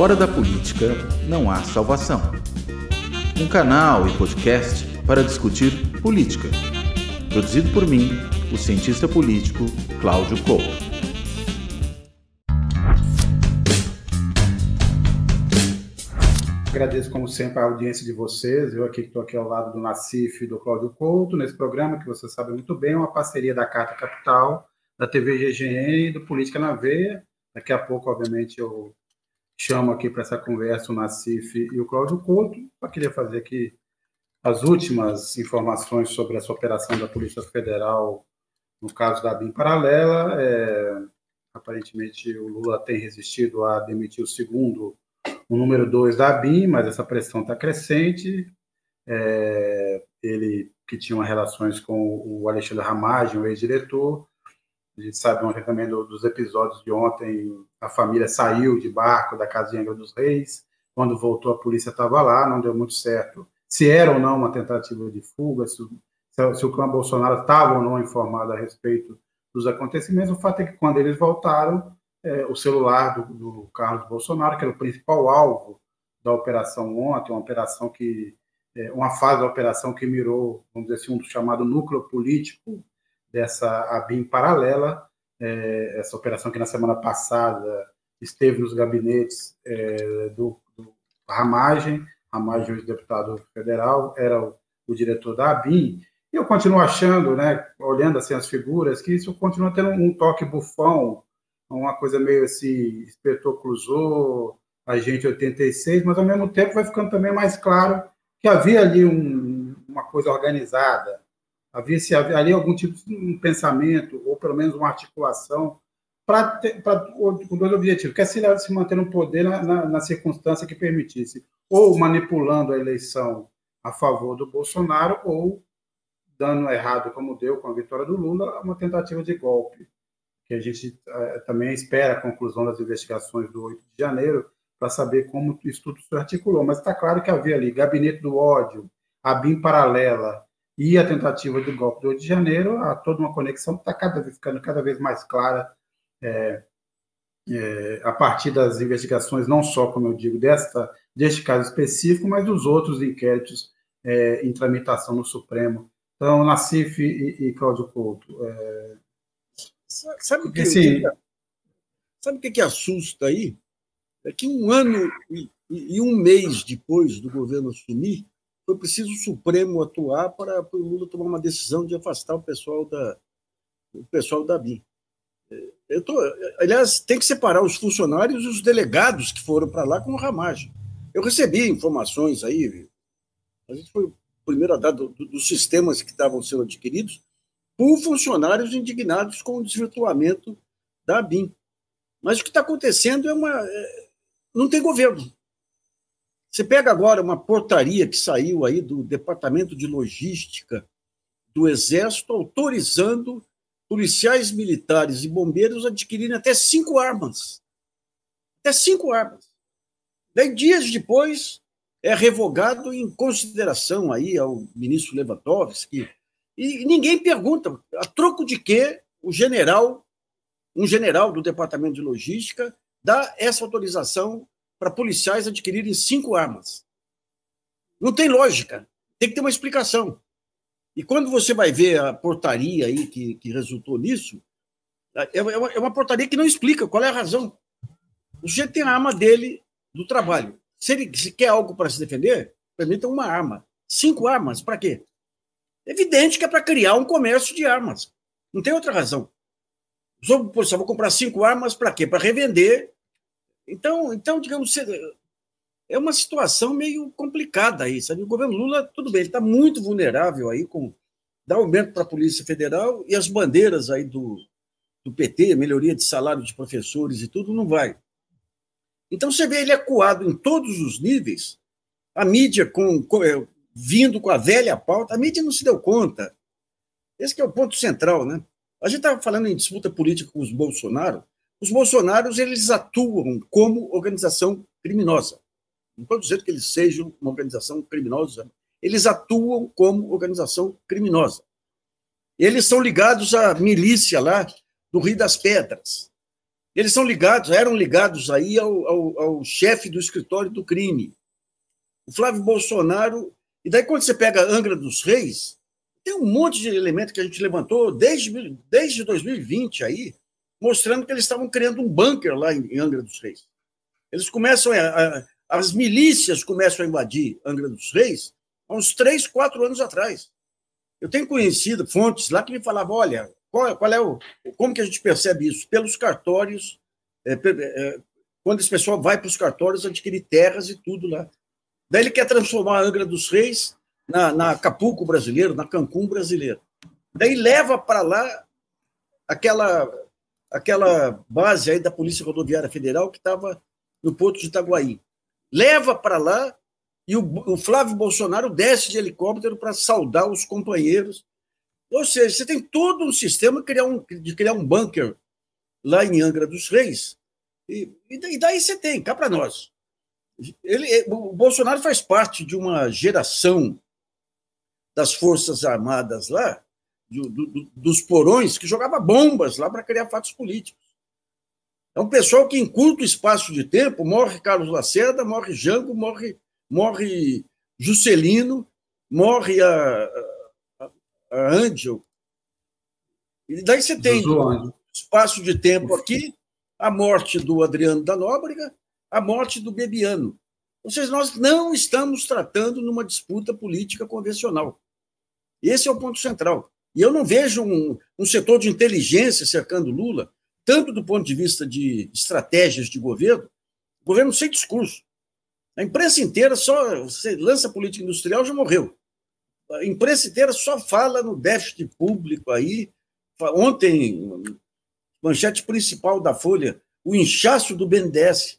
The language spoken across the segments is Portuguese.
Fora da política não há salvação. Um canal e podcast para discutir política. Produzido por mim, o cientista político Cláudio Couto. Agradeço, como sempre, a audiência de vocês. Eu aqui estou aqui ao lado do Nacif e do Cláudio Couto, nesse programa que você sabe muito bem, uma parceria da Carta Capital, da TV GGN e do Política na Veia. Daqui a pouco, obviamente, eu chamo aqui para essa conversa o Nacif e o Cláudio Couto. Eu queria fazer aqui as últimas informações sobre essa operação da Polícia Federal no caso da BIM paralela. É, aparentemente, o Lula tem resistido a demitir o segundo, o número dois da BIM, mas essa pressão está crescente. É, ele, que tinha relações com o Alexandre Ramagem, o ex-diretor, a gente sabe ontem também do, dos episódios de ontem, a família saiu de barco da Angra dos Reis, quando voltou a polícia estava lá, não deu muito certo. Se era ou não uma tentativa de fuga, se, se, se o clã Bolsonaro estava ou não informado a respeito dos acontecimentos, o fato é que quando eles voltaram, é, o celular do, do, Carlos Bolsonaro, que era o principal alvo da operação ontem, uma operação que é, uma fase da operação que mirou, vamos dizer assim, um chamado núcleo político dessa ABIM paralela, é, essa operação que na semana passada esteve nos gabinetes é, do, do Ramagem, Ramagem, o deputado federal, era o, o diretor da ABIM, e eu continuo achando, né, olhando assim as figuras, que isso continua tendo um toque bufão, uma coisa meio assim, Espetor Cruzou, Agente 86, mas ao mesmo tempo vai ficando também mais claro que havia ali um, uma coisa organizada, Havia se ali algum tipo de um pensamento, ou pelo menos uma articulação, para com dois objetivos, que é se, se manter no poder na, na, na, circunstância que permitisse, ou manipulando a eleição a favor do Bolsonaro, ou dando errado, como deu com a vitória do Lula, uma tentativa de golpe, que a gente é, também espera a conclusão das investigações do 8 de janeiro, para saber como isso tudo se articulou. Mas está claro que havia ali gabinete do ódio, a BIM paralela, e a tentativa do golpe do 8 de janeiro, há toda uma conexão que está cada vez, ficando cada vez mais clara é, é, a partir das investigações, não só, como eu digo, desta, deste caso específico, mas dos outros inquéritos é, em tramitação no Supremo. Então, Nassif e, e Cláudio Couto. É, sabe o que, esse... sabe que, que assusta aí? É que um ano e, e um mês depois do governo assumir, foi preciso o Supremo atuar para, para o Lula tomar uma decisão de afastar o pessoal da, o pessoal da BIM. É, eu tô, aliás, tem que separar os funcionários e os delegados que foram para lá com ramagem. Eu recebi informações aí, a gente foi o primeiro a dar do, do, dos sistemas que estavam sendo adquiridos por funcionários indignados com o desvirtuamento da BIM. Mas o que está acontecendo é uma. É, não tem governo. Você pega agora uma portaria que saiu aí do Departamento de Logística do Exército autorizando policiais militares e bombeiros adquirirem até cinco armas. Até cinco armas. Daí, dias depois, é revogado em consideração aí ao ministro Lewandowski. E ninguém pergunta a troco de que o general, um general do Departamento de Logística, dá essa autorização para policiais adquirirem cinco armas. Não tem lógica, tem que ter uma explicação. E quando você vai ver a portaria aí que, que resultou nisso, é, é uma, é uma portaria que não explica qual é a razão. O sujeito tem a arma dele do trabalho. Se ele se quer algo para se defender, permita uma arma. Cinco armas, para quê? Evidente que é para criar um comércio de armas. Não tem outra razão. Sou policial, vou comprar cinco armas para quê? Para revender então, então, digamos, é uma situação meio complicada aí, sabe? O governo Lula, tudo bem, ele está muito vulnerável aí com dar aumento para a Polícia Federal e as bandeiras aí do, do PT, melhoria de salário de professores e tudo, não vai. Então você vê ele acuado em todos os níveis, a mídia com, com é, vindo com a velha pauta, a mídia não se deu conta. Esse é o ponto central, né? A gente estava falando em disputa política com os Bolsonaro, os bolsonaros eles atuam como organização criminosa. Não estou dizendo que eles sejam uma organização criminosa. Eles atuam como organização criminosa. Eles são ligados à milícia lá do Rio das Pedras. Eles são ligados, eram ligados aí ao, ao, ao chefe do escritório do crime. O Flávio Bolsonaro. E daí, quando você pega Angra dos Reis, tem um monte de elemento que a gente levantou desde, desde 2020 aí, mostrando que eles estavam criando um bunker lá em Angra dos Reis. Eles começam a, as milícias começam a invadir Angra dos Reis há uns três, quatro anos atrás. Eu tenho conhecido fontes lá que me falavam, olha, qual, qual, é o. Como que a gente percebe isso? Pelos cartórios. É, é, quando esse pessoal vai para os cartórios adquirir terras e tudo lá. Daí ele quer transformar a Angra dos Reis na, na Acapulco brasileiro, na Cancún brasileiro. Daí leva para lá aquela, aquela base aí da Polícia Rodoviária Federal que estava no Porto de Itaguaí. Leva para lá e o, o Flávio Bolsonaro desce de helicóptero para saudar os companheiros ou seja, você tem todo um sistema de criar um, de criar um bunker lá em Angra dos Reis, e, e daí você tem, cá para nós. Ele, o Bolsonaro faz parte de uma geração das Forças Armadas lá, do, do, dos porões, que jogava bombas lá para criar fatos políticos. É um pessoal que, em curto espaço de tempo, morre Carlos Lacerda, morre Jango, morre, morre Juscelino, morre a, a Angel. E daí você tem um espaço de tempo aqui, a morte do Adriano da Nóbrega, a morte do Bebiano. Ou seja, nós não estamos tratando numa disputa política convencional. Esse é o ponto central. E eu não vejo um, um setor de inteligência cercando Lula, tanto do ponto de vista de estratégias de governo, governo sem discurso. A imprensa inteira só você lança política industrial já morreu a imprensa inteira só fala no déficit público aí. Ontem, manchete principal da Folha, o inchaço do BNDES.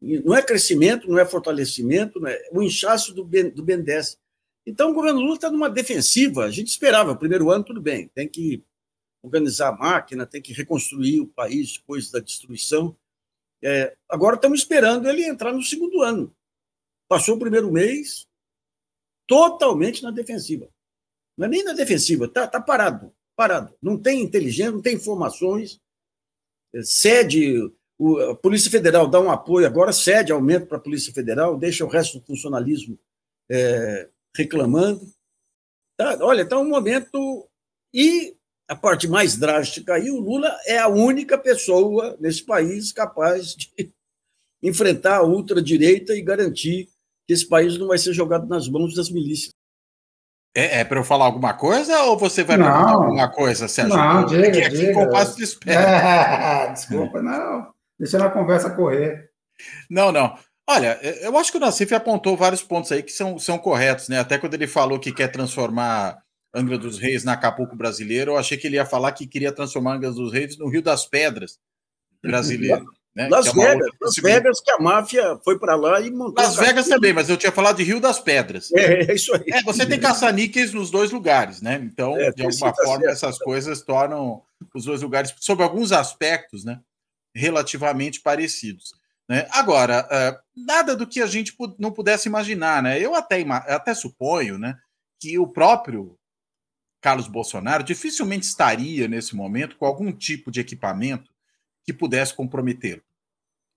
Não é crescimento, não é fortalecimento, não é o inchaço do, do BNDES. Então, o governo Lula está numa defensiva. A gente esperava, primeiro ano, tudo bem, tem que organizar a máquina, tem que reconstruir o país depois da destruição. É, agora estamos esperando ele entrar no segundo ano. Passou o primeiro mês, totalmente na defensiva. Não é nem na defensiva, está tá parado, parado. Não tem inteligência, não tem informações. É, cede, o, a Polícia Federal dá um apoio agora, cede aumento para a Polícia Federal, deixa o resto do funcionalismo é, reclamando. Tá, olha, está um momento. E a parte mais drástica aí, o Lula é a única pessoa nesse país capaz de enfrentar a ultradireita e garantir que esse país não vai ser jogado nas mãos das milícias. É, é para eu falar alguma coisa ou você vai perguntar alguma coisa, Sérgio? Não, diga, aqui, diga. Aqui compasso de espera. É, desculpa, não. Deixa a conversa correr. Não, não. Olha, eu acho que o Nassif apontou vários pontos aí que são, são corretos, né? Até quando ele falou que quer transformar Angra dos Reis na Acapulco brasileiro, eu achei que ele ia falar que queria transformar Angra dos Reis no Rio das Pedras brasileiro. Né? Las é Vegas, Las Vegas, que a máfia foi para lá e montou. Las Vegas também, mas eu tinha falado de Rio das Pedras. É, é isso aí. É, você tem caça-níqueis nos dois lugares, né? Então, é, de alguma forma, certo. essas coisas tornam os dois lugares, sob alguns aspectos, né, relativamente parecidos. Né? Agora, uh, nada do que a gente não pudesse imaginar, né? Eu até, até suponho, né, que o próprio Carlos Bolsonaro dificilmente estaria nesse momento com algum tipo de equipamento que pudesse comprometê-lo.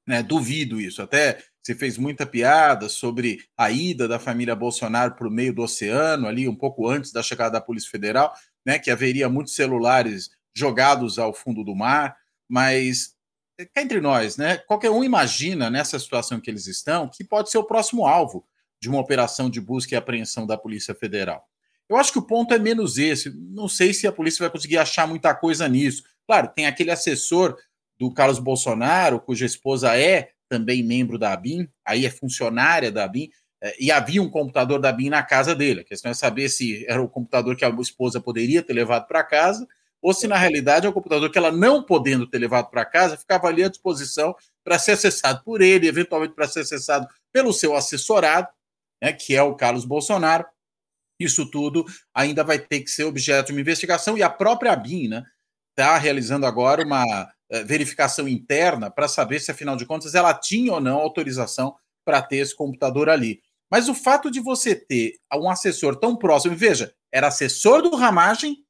Né, duvido isso. Até você fez muita piada sobre a ida da família Bolsonaro para o meio do oceano, ali um pouco antes da chegada da Polícia Federal, né, que haveria muitos celulares jogados ao fundo do mar, mas cá entre nós, né, qualquer um imagina nessa situação que eles estão que pode ser o próximo alvo de uma operação de busca e apreensão da Polícia Federal. Eu acho que o ponto é menos esse. Não sei se a polícia vai conseguir achar muita coisa nisso. Claro, tem aquele assessor do Carlos Bolsonaro, cuja esposa é também membro da ABIN, aí é funcionária da ABIN, é, e havia um computador da ABIN na casa dele. A questão é saber se era o computador que a esposa poderia ter levado para casa, ou se na realidade é um computador que ela não podendo ter levado para casa, ficava ali à disposição para ser acessado por ele, eventualmente para ser acessado pelo seu assessorado, né, que é o Carlos Bolsonaro. Isso tudo ainda vai ter que ser objeto de uma investigação, e a própria ABIN está né, tá realizando agora uma eh, verificação interna para saber se, afinal de contas, ela tinha ou não autorização para ter esse computador ali. Mas o fato de você ter um assessor tão próximo, veja, era assessor do Ramagem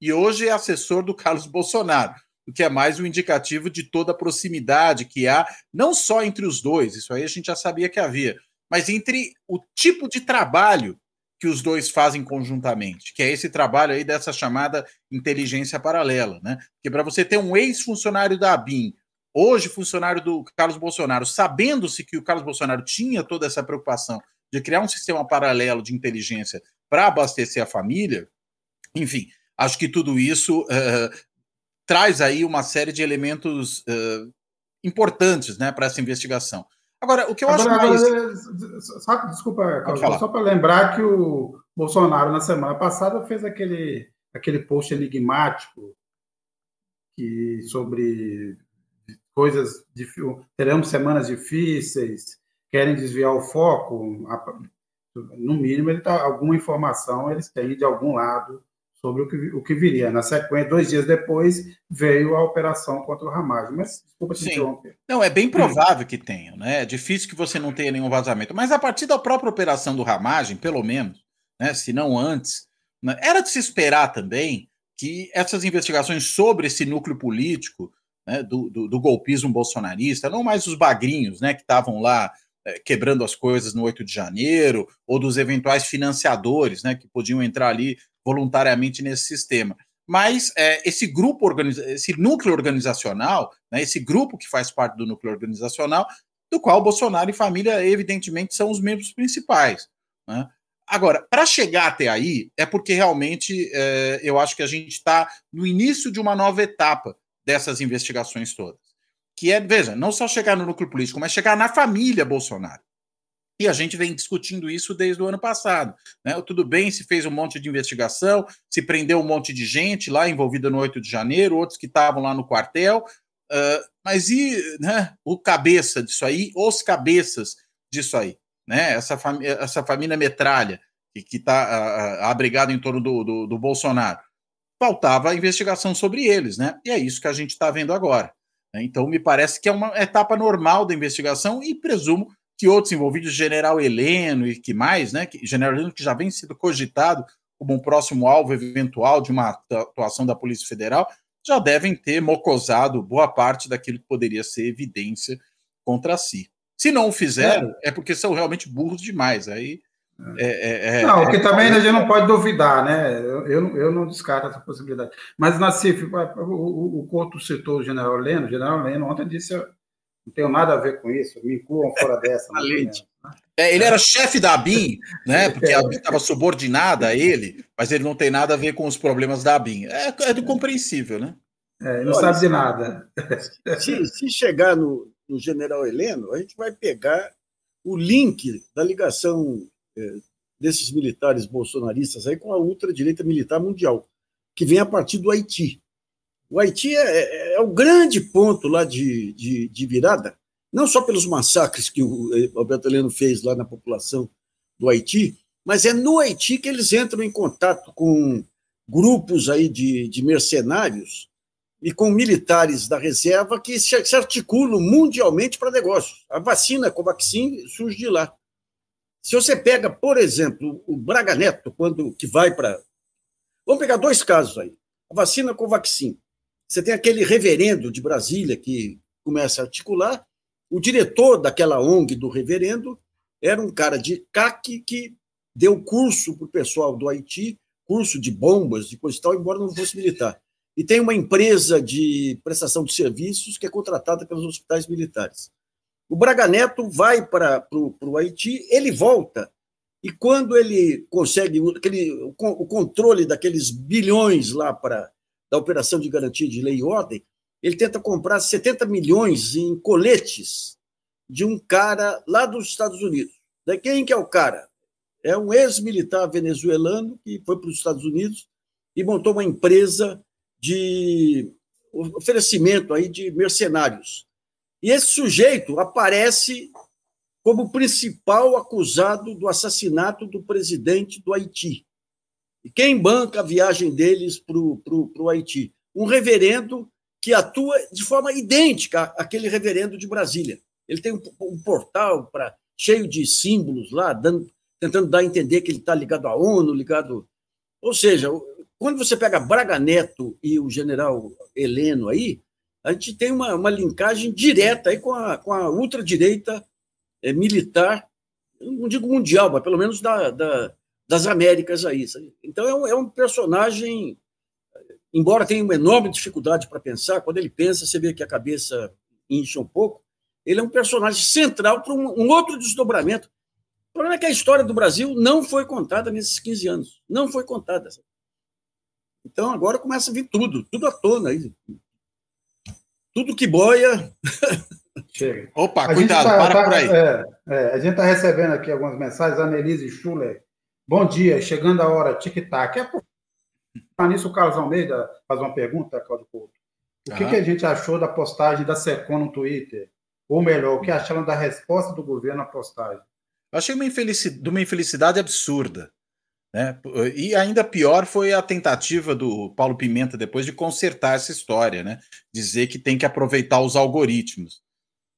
e hoje é assessor do Carlos Bolsonaro. o que é mais um indicativo de toda a proximidade que há, não só entre os dois, isso aí a gente já sabia que havia, mas entre o tipo de trabalho que os dois fazem conjuntamente, que é esse trabalho aí dessa chamada inteligência paralela, né? Que para você ter um ex-funcionário da ABIN, hoje funcionário do Carlos Bolsonaro, sabendo-se que o Carlos Bolsonaro tinha toda essa preocupação de criar um sistema paralelo de inteligência para abastecer a família, enfim, acho que tudo isso uh, traz aí uma série de elementos uh, importantes né, para essa investigação. Agora, o que eu agora, acho mais... Agora, só, desculpa, Carlos, só para lembrar que o Bolsonaro, na semana passada, fez aquele, aquele post enigmático que, sobre coisas, teremos semanas difíceis, querem desviar o foco. No mínimo, ele tá, alguma informação eles têm de algum lado sobre o que, o que viria. Na sequência, dois dias depois, veio a operação contra o Ramagem. Mas, desculpa te interromper. Não, é bem provável que tenha, né? É difícil que você não tenha nenhum vazamento. Mas a partir da própria operação do Ramagem, pelo menos, né, se não antes, né, era de se esperar também que essas investigações sobre esse núcleo político né, do, do, do, golpismo bolsonarista, não mais os bagrinhos né, que estavam lá é, quebrando as coisas no 8 de janeiro, ou dos eventuais financiadores né, que podiam entrar ali voluntariamente nesse sistema. Mas é, esse grupo, esse núcleo organizacional, né, esse grupo que faz parte do núcleo organizacional, do qual Bolsonaro e família, evidentemente, são os membros principais. Né? Agora, para chegar até aí, é porque realmente é, eu acho que a gente está no início de uma nova etapa dessas investigações todas. Que é, veja, não só chegar no núcleo político, mas chegar na família Bolsonaro. E a gente vem discutindo isso desde o ano passado. Né? Tudo bem se fez um monte de investigação, se prendeu um monte de gente lá envolvida no 8 de janeiro, outros que estavam lá no quartel, uh, mas e né, o cabeça disso aí, os cabeças disso aí? Né? Essa, fami essa família metralha que está abrigada em torno do, do, do, Bolsonaro. Faltava a investigação sobre eles, né? E é isso que a gente está vendo agora. Né? Então, me parece que é uma etapa normal da investigação e presumo que outros envolvidos, General Heleno e que mais, né? Que, General Heleno que já vem sendo cogitado como um próximo alvo eventual de uma atuação da Polícia Federal, já devem ter mocosado boa parte daquilo que poderia ser evidência contra si. Se não o fizeram, é, é porque são realmente burros demais. Aí é, é, é, não, o que também a gente não pode duvidar, né? Eu, eu, eu não descarto essa possibilidade. Mas, Nassif, o, o, o Couto citou o general Leno. O general Leno ontem disse não tenho nada a ver com isso, me incluam fora dessa. É, ele era chefe da ABIN, né? Porque a ABIN estava subordinada a ele, mas ele não tem nada a ver com os problemas da ABIN. É, é do compreensível, né? É, não Olha, sabe de nada. Se, se chegar no, no, general Heleno, a gente vai pegar o link da ligação é, desses militares bolsonaristas aí com a ultradireita militar mundial, que vem a partir do Haiti. O Haiti é, é, é o grande ponto lá de, de, de, virada, não só pelos massacres que o eh, Alberto Heleno fez lá na população do Haiti, mas é no Haiti que eles entram em contato com grupos aí de, de mercenários e com militares da reserva que se, se articulam mundialmente para negócios. A vacina Covaxin surge de lá. Se você pega, por exemplo, o Braga Neto, quando que vai para. Vamos pegar dois casos aí. A vacina Covaxin. Você tem aquele reverendo de Brasília que começa a articular. O diretor daquela ONG do reverendo era um cara de CAC que deu curso para o pessoal do Haiti, curso de bombas, de coisa e tal, embora não fosse militar. E tem uma empresa de prestação de serviços que é contratada pelos hospitais militares. O Braga Neto vai para o Haiti, ele volta, e quando ele consegue aquele, o controle daqueles bilhões lá para da Operação de Garantia de Lei e Ordem, ele tenta comprar 70 milhões em coletes de um cara lá dos Estados Unidos. Daí quem que é o cara? É um ex-militar venezuelano que foi para os Estados Unidos e montou uma empresa de oferecimento aí de mercenários. E esse sujeito aparece como principal acusado do assassinato do presidente do Haiti. E quem banca a viagem deles para o Haiti? Um reverendo que atua de forma idêntica àquele reverendo de Brasília. Ele tem um, um portal para cheio de símbolos lá, dando, tentando dar a entender que ele está ligado à ONU, ligado. Ou seja, quando você pega Braga Neto e o general Heleno aí, a gente tem uma, uma linkagem direta aí com a, com a ultradireita é, militar, não digo mundial, mas pelo menos da, da das Américas aí. Sabe? Então é um, é um, personagem, embora tenha uma enorme dificuldade para pensar, quando ele pensa, você vê que a cabeça incha um pouco, ele é um personagem central para um, um outro desdobramento. O problema é que a história do Brasil não foi contada nesses 15 anos. Não foi contada. Sabe? Então agora começa a vir tudo, tudo à tona. Aí. Tudo que boia. Chega. Opa, a cuidado, tá, para tá, por aí. É, é, a gente está recebendo aqui algumas mensagens. A Annelise Schuller. Bom dia, chegando a hora, tic-tac. É nisso o Carlos Almeida faz uma pergunta, Claudio Couto. O que, que, a gente achou da postagem da SECOM no Twitter? Ou melhor, o que acharam da resposta do governo à postagem? Eu achei uma infelicidade, de uma infelicidade absurda. Né? E ainda pior foi a tentativa do Paulo Pimenta depois de consertar essa história, né? dizer que tem que aproveitar os algoritmos.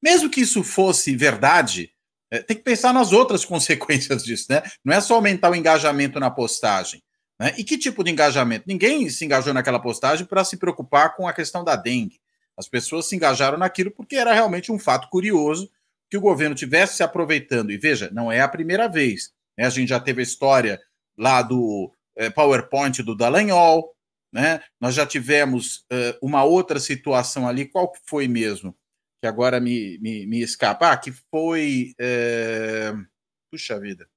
Mesmo que isso fosse verdade, é, tem que pensar nas outras consequências disso, né? Não é só aumentar o engajamento na postagem. Né? E que tipo de engajamento? Ninguém se engajou naquela postagem para se preocupar com a questão da dengue. As pessoas se engajaram naquilo porque era realmente um fato curioso que o governo tivesse se aproveitando. E veja, não é a primeira vez. Né? A gente já teve a história lá do é, PowerPoint do Dallagnol, né? Nós já tivemos uh, uma outra situação ali, qual foi mesmo? Que agora me, me, me escapa, ah, que foi. É... Puxa vida.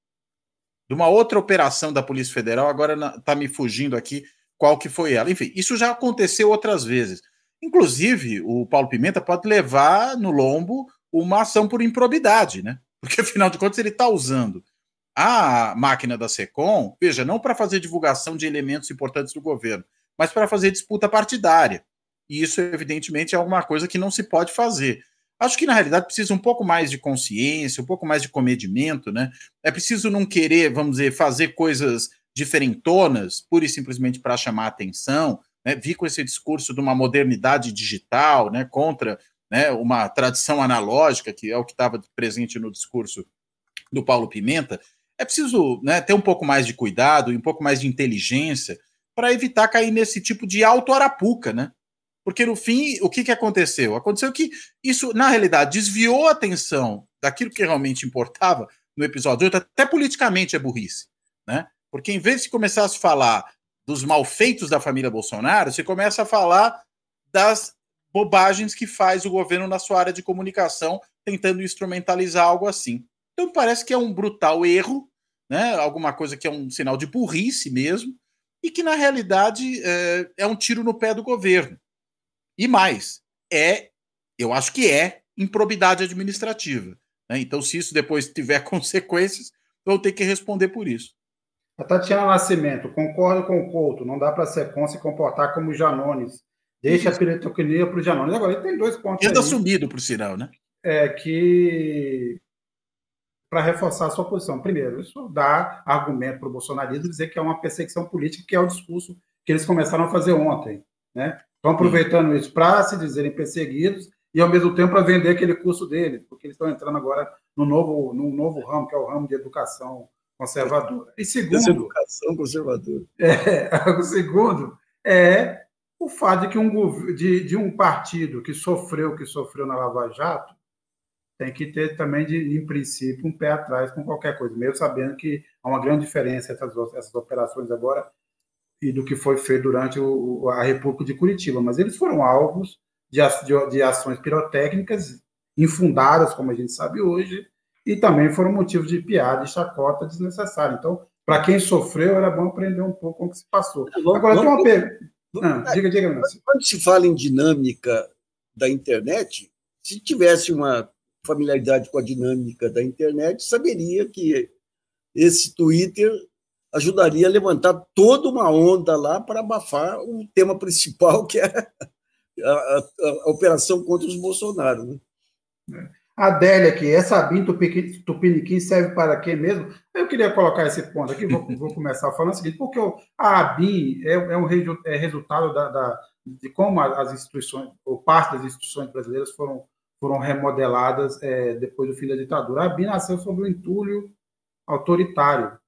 De uma outra operação da Polícia Federal, agora está me fugindo aqui qual que foi ela. Enfim, isso já aconteceu outras vezes. Inclusive, o Paulo Pimenta pode levar no lombo uma ação por improbidade, né? Porque, afinal de contas, ele está usando a máquina da SECOM, veja, não para fazer divulgação de elementos importantes do governo, mas para fazer disputa partidária. E isso, evidentemente, é alguma coisa que não se pode fazer. Acho que, na realidade, precisa um pouco mais de consciência, um pouco mais de comedimento, né? É preciso não querer, vamos dizer, fazer coisas diferentonas, pura e simplesmente para chamar atenção, né? Vi com esse discurso de uma modernidade digital, né? Contra né, uma tradição analógica, que é o que estava presente no discurso do Paulo Pimenta, é preciso né, ter um pouco mais de cuidado e um pouco mais de inteligência para evitar cair nesse tipo de auto-arapuca, né? Porque no fim, o que, que aconteceu? Aconteceu que isso, na realidade, desviou a atenção daquilo que realmente importava no episódio 8, até politicamente é burrice, né? Porque em vez de começar a se falar dos malfeitos da família Bolsonaro, você começa a falar das bobagens que faz o governo na sua área de comunicação, tentando instrumentalizar algo assim. Então parece que é um brutal erro, né? alguma coisa que é um sinal de burrice mesmo, e que na realidade é, é um tiro no pé do governo. E mais, é, eu acho que é improbidade administrativa. Né? Então, se isso depois tiver consequências, vão ter que responder por isso. A Tatiana Nascimento, concordo com o Couto, não dá para ser com se comportar como Janones. Deixa isso. a pirotecnia para o Janones. Agora, ele tem dois pontos. Ele assumido, por sinal, né? É que para reforçar a sua posição. Primeiro, isso dá argumento para o bolsonarismo dizer que é uma perseguição política, que é o discurso que eles começaram a fazer ontem. Né? Estão aproveitando isso para se dizerem perseguidos e, ao mesmo tempo, para vender aquele curso deles, porque eles estão entrando agora no novo, no novo ramo, que é o ramo de educação conservadora. E segundo. educação conservadora. É, o segundo é o fato de que um, de, de um partido que sofreu que sofreu na Lava Jato tem que ter também, de, em princípio, um pé atrás com qualquer coisa, mesmo sabendo que há uma grande diferença entre essas, essas operações agora e do que foi feito durante o, a República de Curitiba. Mas eles foram alvos de, de, de ações pirotécnicas infundadas, como a gente sabe hoje, e também foram motivo de piada e chacota desnecessária. Então, para quem sofreu, era bom aprender um pouco com o que se passou. Agora, tem uma pergunta. Ah, diga, diga, Quando se fala em dinâmica da internet, se tivesse uma familiaridade com a dinâmica da internet, saberia que esse Twitter ajudaria a levantar toda uma onda lá para abafar o tema principal, que é a, a, a operação contra os Bolsonaro. Né? Adélia aqui, essa BIM Tupiniquim serve para quê mesmo? Eu queria colocar esse ponto aqui, vou, vou começar falando o seguinte, porque a ABIN é, é um é resultado da, da, de como as instituições, ou parte das instituições brasileiras foram foram remodeladas é, depois do fim da ditadura. A BIM nasceu sob o entulho autoritário.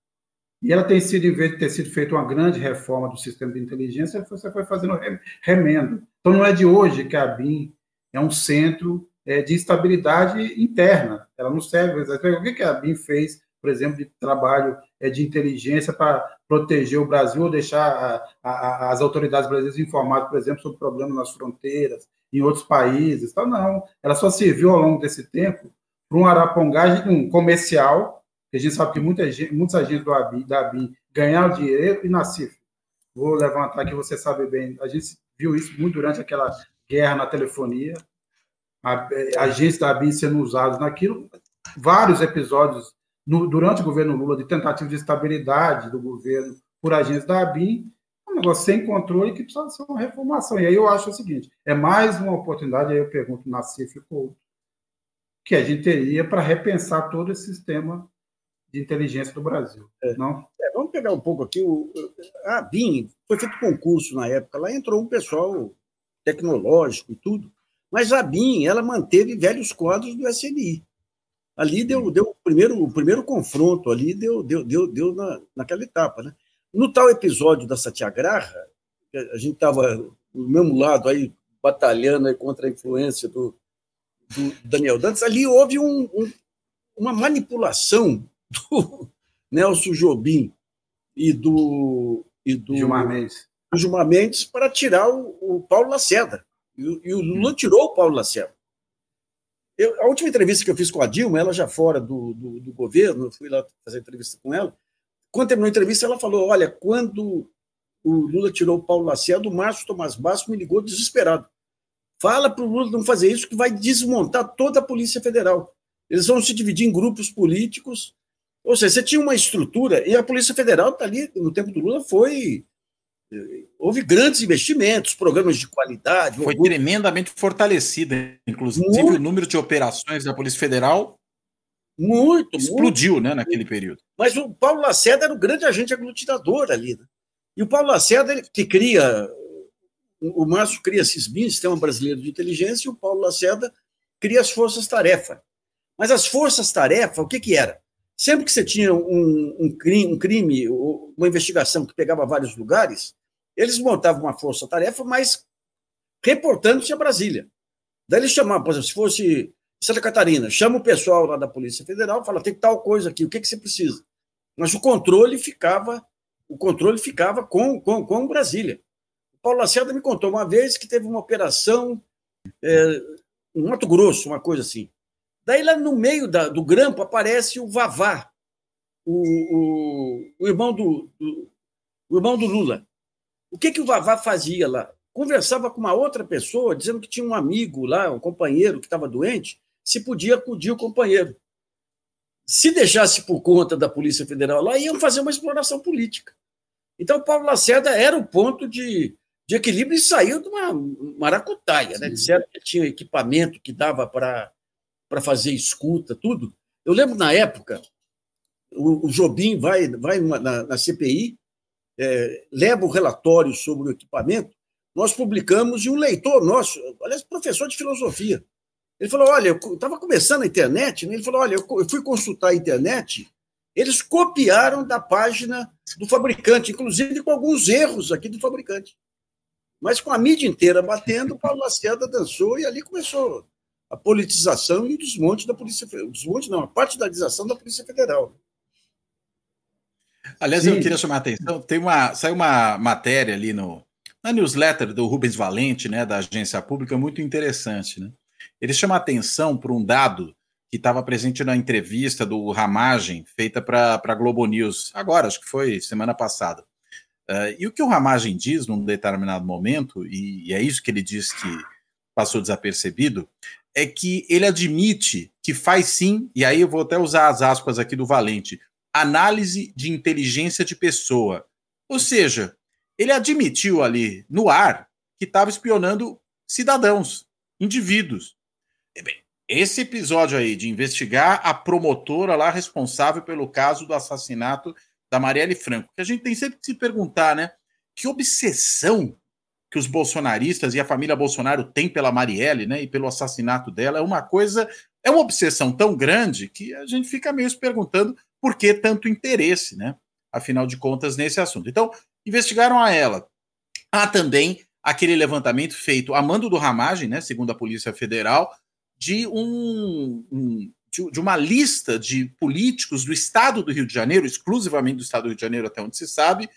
E ela tem sido, em vez de ter sido feita uma grande reforma do sistema de inteligência, você foi fazendo remendo. Então, não é de hoje que a BIM é um centro é, de estabilidade interna. Ela não serve. O que a BIM fez, por exemplo, de trabalho é, de inteligência para proteger o Brasil ou deixar as autoridades brasileiras informadas, por exemplo, sobre problemas nas fronteiras, em outros países? Então, não. Ela só serviu ao longo desse tempo para um arapongagem um comercial, a gente sabe que muita gente, muitos agentes do ABI, da ABI ganharam dinheiro, e na CIF, vou levantar que você sabe bem, a gente viu isso muito durante aquela guerra na telefonia, agentes da ABI sendo usados naquilo, vários episódios no, durante o governo Lula de tentativa de estabilidade do governo por agentes da ABIN, é um negócio sem controle que precisa ser uma reformação. E aí eu acho o seguinte: é mais uma oportunidade, aí eu pergunto na CIF que a gente teria para repensar todo esse sistema de inteligência do Brasil. É. Não? É, vamos pegar um pouco aqui. O, a BIM foi feito concurso na época, lá entrou um pessoal tecnológico e tudo, mas a BIM ela manteve velhos quadros do SNI. Ali deu, deu o, primeiro, o primeiro confronto, ali deu, deu, deu, deu na, naquela etapa. Né? No tal episódio da Satyagraha, a gente estava do mesmo lado aí, batalhando aí contra a influência do, do Daniel Dantas, ali houve um, um, uma manipulação do Nelson Jobim e do, e do Gilmar Mendes, Gilmar Mendes para tirar o, o Paulo Lacerda. E, e o Lula tirou o Paulo Lacerda. Eu, a última entrevista que eu fiz com a Dilma, ela já fora do, do, do governo, eu fui lá fazer entrevista com ela. Quando terminou a entrevista, ela falou: Olha, quando o Lula tirou o Paulo Lacerda, o Márcio Tomás Basso me ligou desesperado. Fala para o Lula não fazer isso, que vai desmontar toda a Polícia Federal. Eles vão se dividir em grupos políticos. Ou seja, você tinha uma estrutura, e a Polícia Federal está ali, no tempo do Lula, foi houve grandes investimentos, programas de qualidade. Foi houve... tremendamente fortalecida, inclusive muito. o número de operações da Polícia Federal muito explodiu, muito. né, naquele período. Mas o Paulo Lacerda era o grande agente aglutinador ali, né? E o Paulo Lacerda ele, que cria o Márcio cria CISBIN, Sistema Brasileiro de Inteligência, e o Paulo Lacerda cria as forças-tarefa. Mas as forças-tarefa, o que que era? Sempre que você tinha um, um, crime, um crime, uma investigação que pegava vários lugares, eles montavam uma força-tarefa, mas reportando-se a Brasília. Daí eles chamavam, por exemplo, se fosse Santa Catarina, chama o pessoal lá da Polícia Federal, fala, tem tal coisa aqui, o que, que você precisa? Mas o controle ficava, o controle ficava com, com, com Brasília. O Paulo Lacerda me contou uma vez que teve uma operação é, no Mato Grosso, uma coisa assim. Daí, lá no meio da, do grampo, aparece o Vavá, o, o, o irmão do, do, o irmão do Lula. O que, que o Vavá fazia lá? Conversava com uma outra pessoa, dizendo que tinha um amigo lá, um companheiro que estava doente, se podia acudir o companheiro. Se deixasse por conta da Polícia Federal lá, iam fazer uma exploração política. Então, Paulo Lacerda era o ponto de, de equilíbrio e saiu de uma maracutaia. Né? Disseram que tinha equipamento que dava para para fazer escuta, tudo. Eu lembro na época, o, o Jobim vai, vai na, na CPI, é, leva o relatório sobre o equipamento, nós publicamos e um leitor nosso, aliás, professor de filosofia, ele falou: Olha, eu estava começando a internet, né? ele falou: Olha, eu fui consultar a internet, eles copiaram da página do fabricante, inclusive com alguns erros aqui do fabricante. Mas com a mídia inteira batendo, o Paulo Lacerda dançou e ali começou a politização e o desmonte da Polícia Federal. Desmonte não, a partidarização da Polícia Federal. Aliás, Sim. eu queria chamar a atenção, tem uma, saiu uma matéria ali no, na newsletter do Rubens Valente, né, da agência pública, muito interessante. Né? Ele chama a atenção para um dado que estava presente na entrevista do Ramagem, feita para a Globo News, agora, acho que foi semana passada. Uh, e o que o Ramagem diz num determinado momento, e, e é isso que ele diz que passou desapercebido, é que ele admite que faz sim, e aí eu vou até usar as aspas aqui do Valente, análise de inteligência de pessoa. Ou seja, ele admitiu ali no ar que estava espionando cidadãos, indivíduos. Esse episódio aí de investigar a promotora lá responsável pelo caso do assassinato da Marielle Franco, que a gente tem sempre que se perguntar, né? Que obsessão que os bolsonaristas e a família Bolsonaro têm pela Marielle, né, e pelo assassinato dela, é uma coisa, é uma obsessão tão grande que a gente fica meio se perguntando por que tanto interesse, né? afinal de contas, nesse assunto. Então, investigaram a ela. Há também aquele levantamento feito a mando do Ramagem, né, segundo a Polícia Federal, de um, um de, uma lista de políticos do estado do Rio de Janeiro, exclusivamente do estado do Rio de Janeiro, até onde se sabe,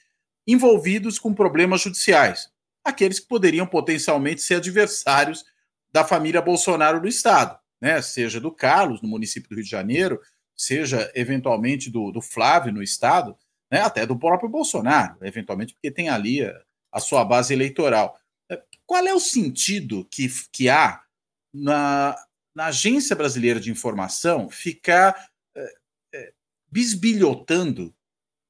envolvidos com problemas judiciais. Aqueles que poderiam potencialmente ser adversários da família Bolsonaro no estado, né? seja do Carlos, no município do Rio de Janeiro, seja eventualmente do, do Flávio no estado, né? até do próprio Bolsonaro, eventualmente, porque tem ali a, a sua base eleitoral. Qual é o sentido que, que há na, na Agência Brasileira de Informação ficar é, é, bisbilhotando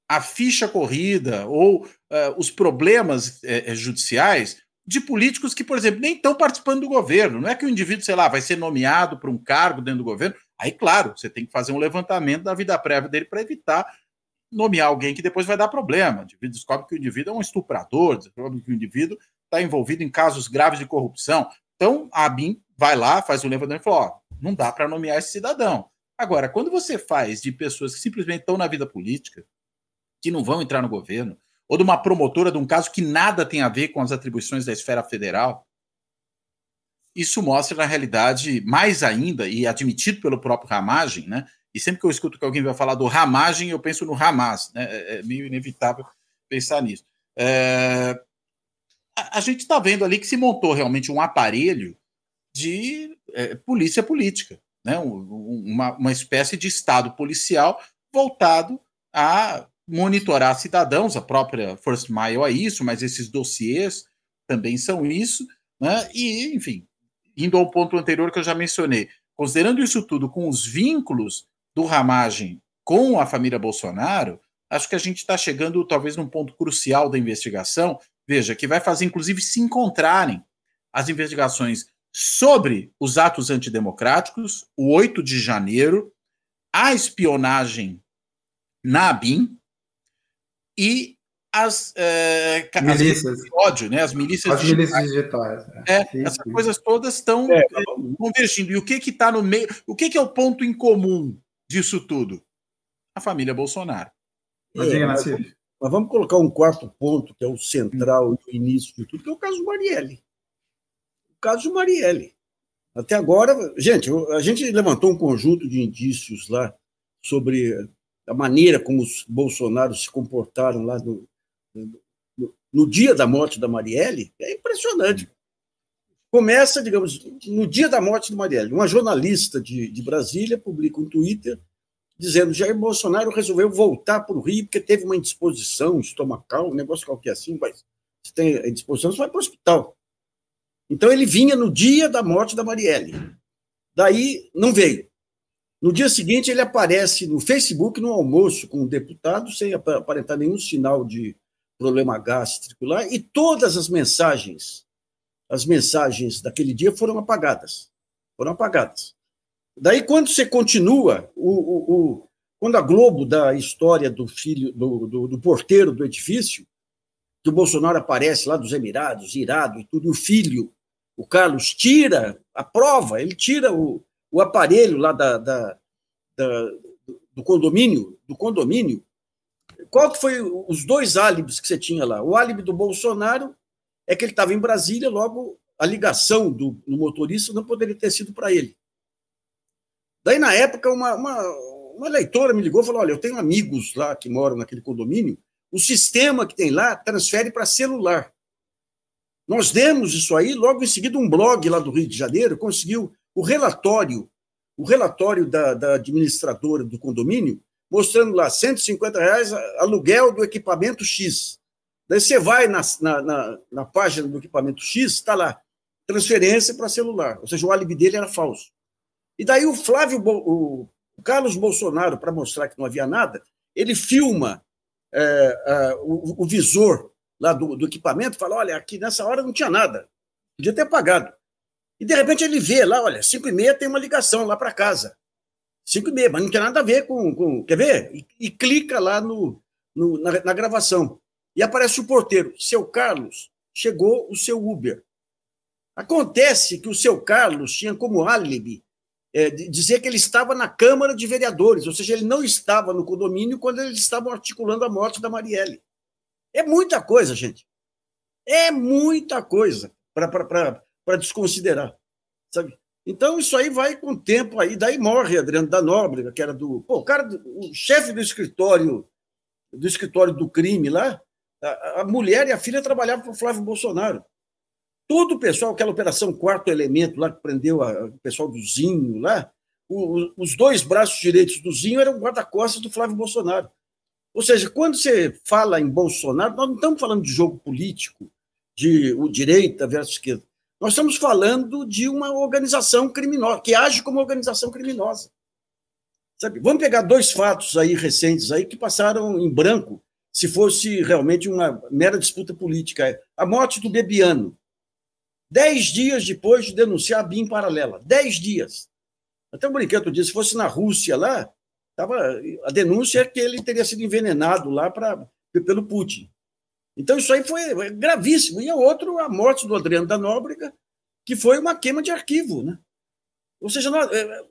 a ficha corrida ou uh, os problemas uh, judiciais de políticos que, por exemplo, nem estão participando do governo. Não é que o indivíduo, sei lá, vai ser nomeado para um cargo dentro do governo. Aí, claro, você tem que fazer um levantamento da vida prévia dele para evitar nomear alguém que depois vai dar problema. O indivíduo descobre que o indivíduo é um estuprador, descobre que o indivíduo está envolvido em casos graves de corrupção. Então, a ABIN vai lá, faz o um levantamento e fala: ó, não dá para nomear esse cidadão. Agora, quando você faz de pessoas que simplesmente estão na vida política, que não vão entrar no governo, ou de uma promotora de um caso que nada tem a ver com as atribuições da esfera federal, isso mostra, na realidade, mais ainda, e admitido pelo próprio Ramagem, né? E sempre que eu escuto que alguém vai falar do Ramagem, eu penso no Hamas, né? É, é meio inevitável pensar nisso. É... A, gente está vendo ali que se montou realmente um aparelho de é, polícia política, né? Um, uma, uma espécie de Estado policial voltado a monitorar cidadãos, a própria First Mile é isso, mas esses dossiês também são isso, né? E, enfim, indo ao ponto anterior que eu já mencionei, considerando isso tudo com os vínculos do Ramagem com a família Bolsonaro, acho que a gente está chegando talvez num ponto crucial da investigação, veja, que vai fazer inclusive se encontrarem as investigações sobre os atos antidemocráticos, o 8 de janeiro, a espionagem na ABIN e as, é, milícias. As ódio, né? As milícias as digitais. Milícias digitais é. É, sim, essas sim. coisas todas estão é, tá convergindo. E o que está no meio? O que, que, é o ponto em comum disso tudo? A família Bolsonaro. Mas, mas, mas vamos colocar um quarto ponto, que é o central, o início de tudo, que é o caso Marielle caso Marielle. Até agora, gente, a gente levantou um conjunto de indícios lá sobre a maneira como os Bolsonaro se comportaram lá no, no, no dia da morte da Marielle. É impressionante. Começa, digamos, no dia da morte da Marielle. Uma jornalista de, de Brasília publica um Twitter dizendo Jair Bolsonaro resolveu voltar para o Rio porque teve uma indisposição estomacal, um negócio qualquer assim, mas se tem indisposição, você vai para o hospital. Então ele vinha no dia da morte da Marielle. Daí não veio. No dia seguinte ele aparece no Facebook no almoço com um deputado sem aparentar nenhum sinal de problema gástrico lá e todas as mensagens, as mensagens daquele dia foram apagadas. Foram apagadas. Daí quando você continua o, o, o quando a Globo dá a história do filho do, do, do porteiro do edifício que o Bolsonaro aparece lá dos Emirados, irado e tudo, e o filho o Carlos tira a prova, ele tira o, o aparelho lá da, da, da, do condomínio, do condomínio. Qual que foi os dois álibis que você tinha lá? O álibi do Bolsonaro é que ele estava em Brasília, logo a ligação do, do motorista não poderia ter sido para ele. Daí, na época, uma, uma, uma leitora me ligou e falou: Olha, eu tenho amigos lá que moram naquele condomínio, o sistema que tem lá transfere para celular. Nós demos isso aí, logo em seguida, um blog lá do Rio de Janeiro conseguiu o relatório, o relatório da, da administradora do condomínio, mostrando lá 150 reais aluguel do equipamento X. Daí você vai na, na, na, na página do equipamento X, está lá, transferência para celular. Ou seja, o álibi dele era falso. E daí o Flávio, o, Carlos Bolsonaro, para mostrar que não havia nada, ele filma é, é, o, o, visor lá do, do equipamento, fala: olha, aqui nessa hora não tinha nada, podia ter apagado. E de repente ele vê lá, olha, 5 e meia tem uma ligação lá para casa. 5 e meia, mas não tem nada a ver com. com quer ver? E, e clica lá no, no na, na, gravação. E aparece o porteiro. Seu Carlos, chegou o seu Uber. Acontece que o seu Carlos tinha como álibi é, dizer que ele estava na Câmara de Vereadores, ou seja, ele não estava no condomínio quando eles estavam articulando a morte da Marielle. É muita coisa, gente. É muita coisa para desconsiderar. Sabe? Então, isso aí vai com o tempo aí, daí morre Adriano da Nóbrega, que era do. Pô, o cara, o chefe do escritório, do escritório do crime lá, a, a mulher e a filha trabalhavam para o Flávio Bolsonaro. Todo o pessoal, aquela operação Quarto Elemento lá, que prendeu a, o pessoal do Zinho lá, o, os dois braços direitos do Zinho eram guarda-costas do Flávio Bolsonaro. Ou seja, quando você fala em Bolsonaro, nós não estamos falando de jogo político, de o direita versus esquerda. Nós estamos falando de uma organização criminosa, que age como organização criminosa. Sabe? Vamos pegar dois fatos aí recentes aí que passaram em branco, se fosse realmente uma mera disputa política. A morte do Bebiano. Dez dias depois de denunciar a BIM paralela. Dez dias. Até um brinquedo disse, se fosse na Rússia lá, tava, a denúncia é que ele teria sido envenenado lá pra, pelo Putin. Então, isso aí foi gravíssimo. E a outro, a morte do Adriano da Nóbrega, que foi uma queima de arquivo. Né? Ou seja, nós, é,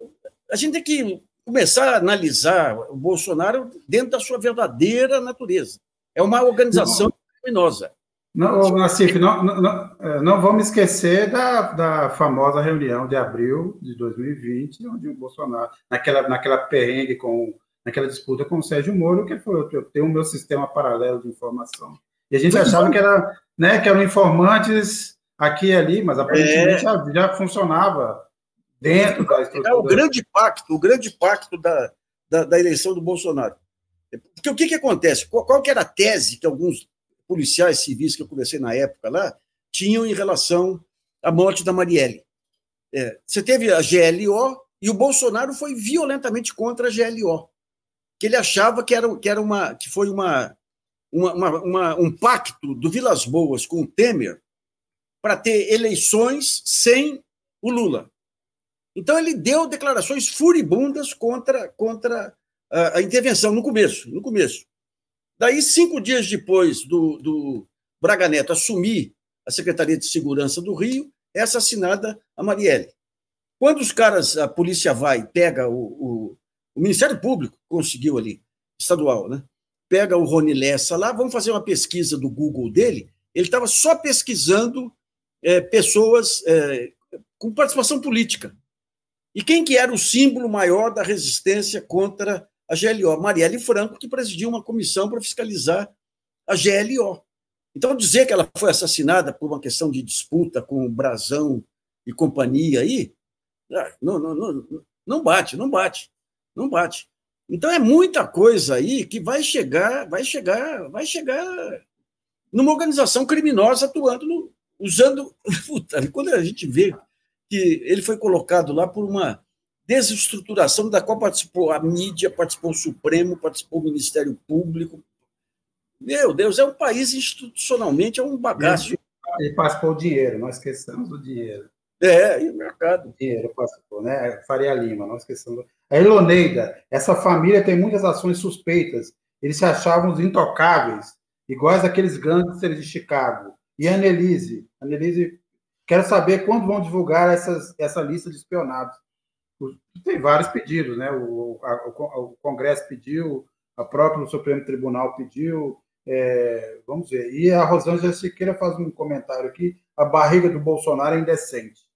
a gente tem que começar a analisar o Bolsonaro dentro da sua verdadeira natureza. É uma organização não, criminosa. Não, Nassif, não, não, é, não, vamos esquecer da, da famosa reunião de abril de 2020, onde o Bolsonaro, naquela, naquela perrengue com naquela disputa com o Sérgio Moro, que foi eu tenho o meu sistema paralelo de informação. E a gente achava que, era, né, que eram informantes aqui e ali, mas aparentemente é. já, já, funcionava dentro da estrutura. É o grande pacto, o grande pacto da, da, da eleição do Bolsonaro. Porque o que, que acontece? Qual, qual que era a tese que alguns policiais civis que eu conversei na época lá tinham em relação à morte da Marielle? É, você teve a GLO e o Bolsonaro foi violentamente contra a GLO, que ele achava que era, que era uma que foi uma uma, uma, um pacto do Vilas Boas com o Temer para ter eleições sem o Lula. Então ele deu declarações furibundas contra, contra a, a intervenção no começo, no começo. Daí, cinco dias depois do, do Braga Neto assumir a Secretaria de Segurança do Rio, é assassinada a Marielle. Quando os caras, a polícia vai, pega o, o, o Ministério Público, conseguiu ali, estadual, né? Pega o Rony Lessa lá, vamos fazer uma pesquisa do Google dele. Ele estava só pesquisando é, pessoas é, com participação política. E quem que era o símbolo maior da resistência contra a GLO? Marielle Franco, que presidiu uma comissão para fiscalizar a GLO. Então, dizer que ela foi assassinada por uma questão de disputa com o Brasão e companhia aí, ah, não, não, não, não bate, não bate, não bate. Então é muita coisa aí que vai chegar, vai chegar, vai chegar numa organização criminosa atuando no, usando. Puta, quando a gente vê que ele foi colocado lá por uma desestruturação da qual participou a mídia, participou o Supremo, participou o Ministério Público. Meu Deus, é um país institucionalmente, é um bagaço. E participou o dinheiro, nós esquecemos do dinheiro. É, e o mercado. Dinheiro participou, né? Faria Lima, nós esquecemos. A Eloneida, essa família tem muitas ações suspeitas. Eles se achavam intocáveis, iguais aqueles gangsters de Chicago. E a Annelise, Annelise, quero saber quando vão divulgar essas, essa lista de espionados. Tem vários pedidos, né? O, a, o Congresso pediu, a própria Supremo Tribunal pediu, é, vamos ver. E a Rosângela Siqueira faz um comentário aqui: a barriga do Bolsonaro é indecente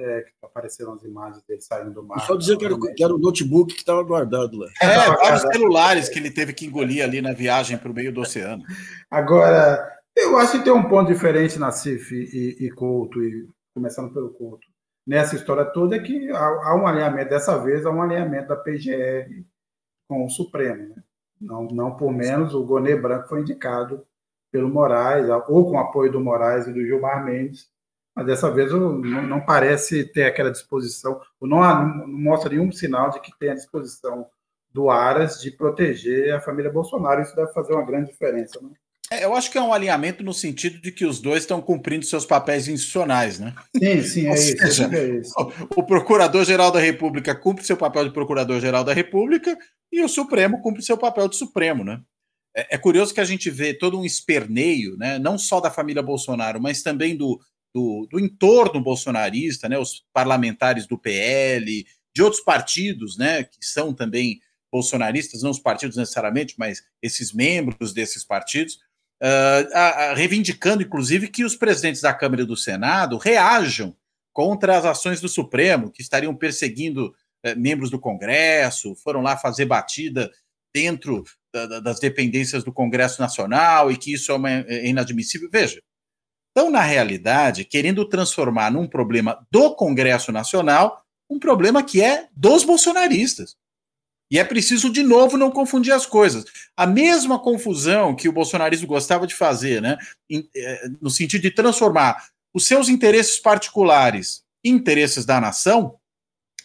é, que apareceram as imagens dele saindo do mar. Só dizer que era, que era o notebook que estava guardado lá. É, é vários celulares que ele teve que engolir ali na viagem para o meio do oceano. Agora, eu acho que tem um ponto diferente na CIF e, e Couto, e, começando pelo Couto, nessa história toda, é que há, há, um alinhamento, dessa vez, há um alinhamento da PGR com o Supremo. Né? Não, não por menos, o Gonê Branco foi indicado pelo Moraes, ou com apoio do Moraes e do Gilmar Mendes, mas dessa vez não, parece ter aquela disposição, não, não mostra nenhum sinal de que tem a disposição do Aras de proteger a família Bolsonaro. Isso deve fazer uma grande diferença. Né? É, eu acho que é um alinhamento no sentido de que os dois estão cumprindo seus papéis institucionais, né? Sim, sim, é, isso, seja, é isso. O Procurador-Geral da República cumpre seu papel de Procurador-Geral da República e o Supremo cumpre seu papel de Supremo, né? É, é curioso que a gente vê todo um esperneio, né? Não só da família Bolsonaro, mas também do do, do entorno bolsonarista, né, os parlamentares do PL, de outros partidos, né, que são também bolsonaristas, não os partidos necessariamente, mas esses membros desses partidos, uh, a, a, reivindicando, inclusive, que os presidentes da Câmara e do Senado reajam contra as ações do Supremo, que estariam perseguindo uh, membros do Congresso, foram lá fazer batida dentro da, da, das dependências do Congresso Nacional e que isso é, uma, é inadmissível. Veja, então, na realidade, querendo transformar num problema do Congresso Nacional, um problema que é dos bolsonaristas. E é preciso, de novo, não confundir as coisas. A mesma confusão que o bolsonarismo gostava de fazer, né, é, no sentido de transformar os seus interesses particulares em interesses da nação,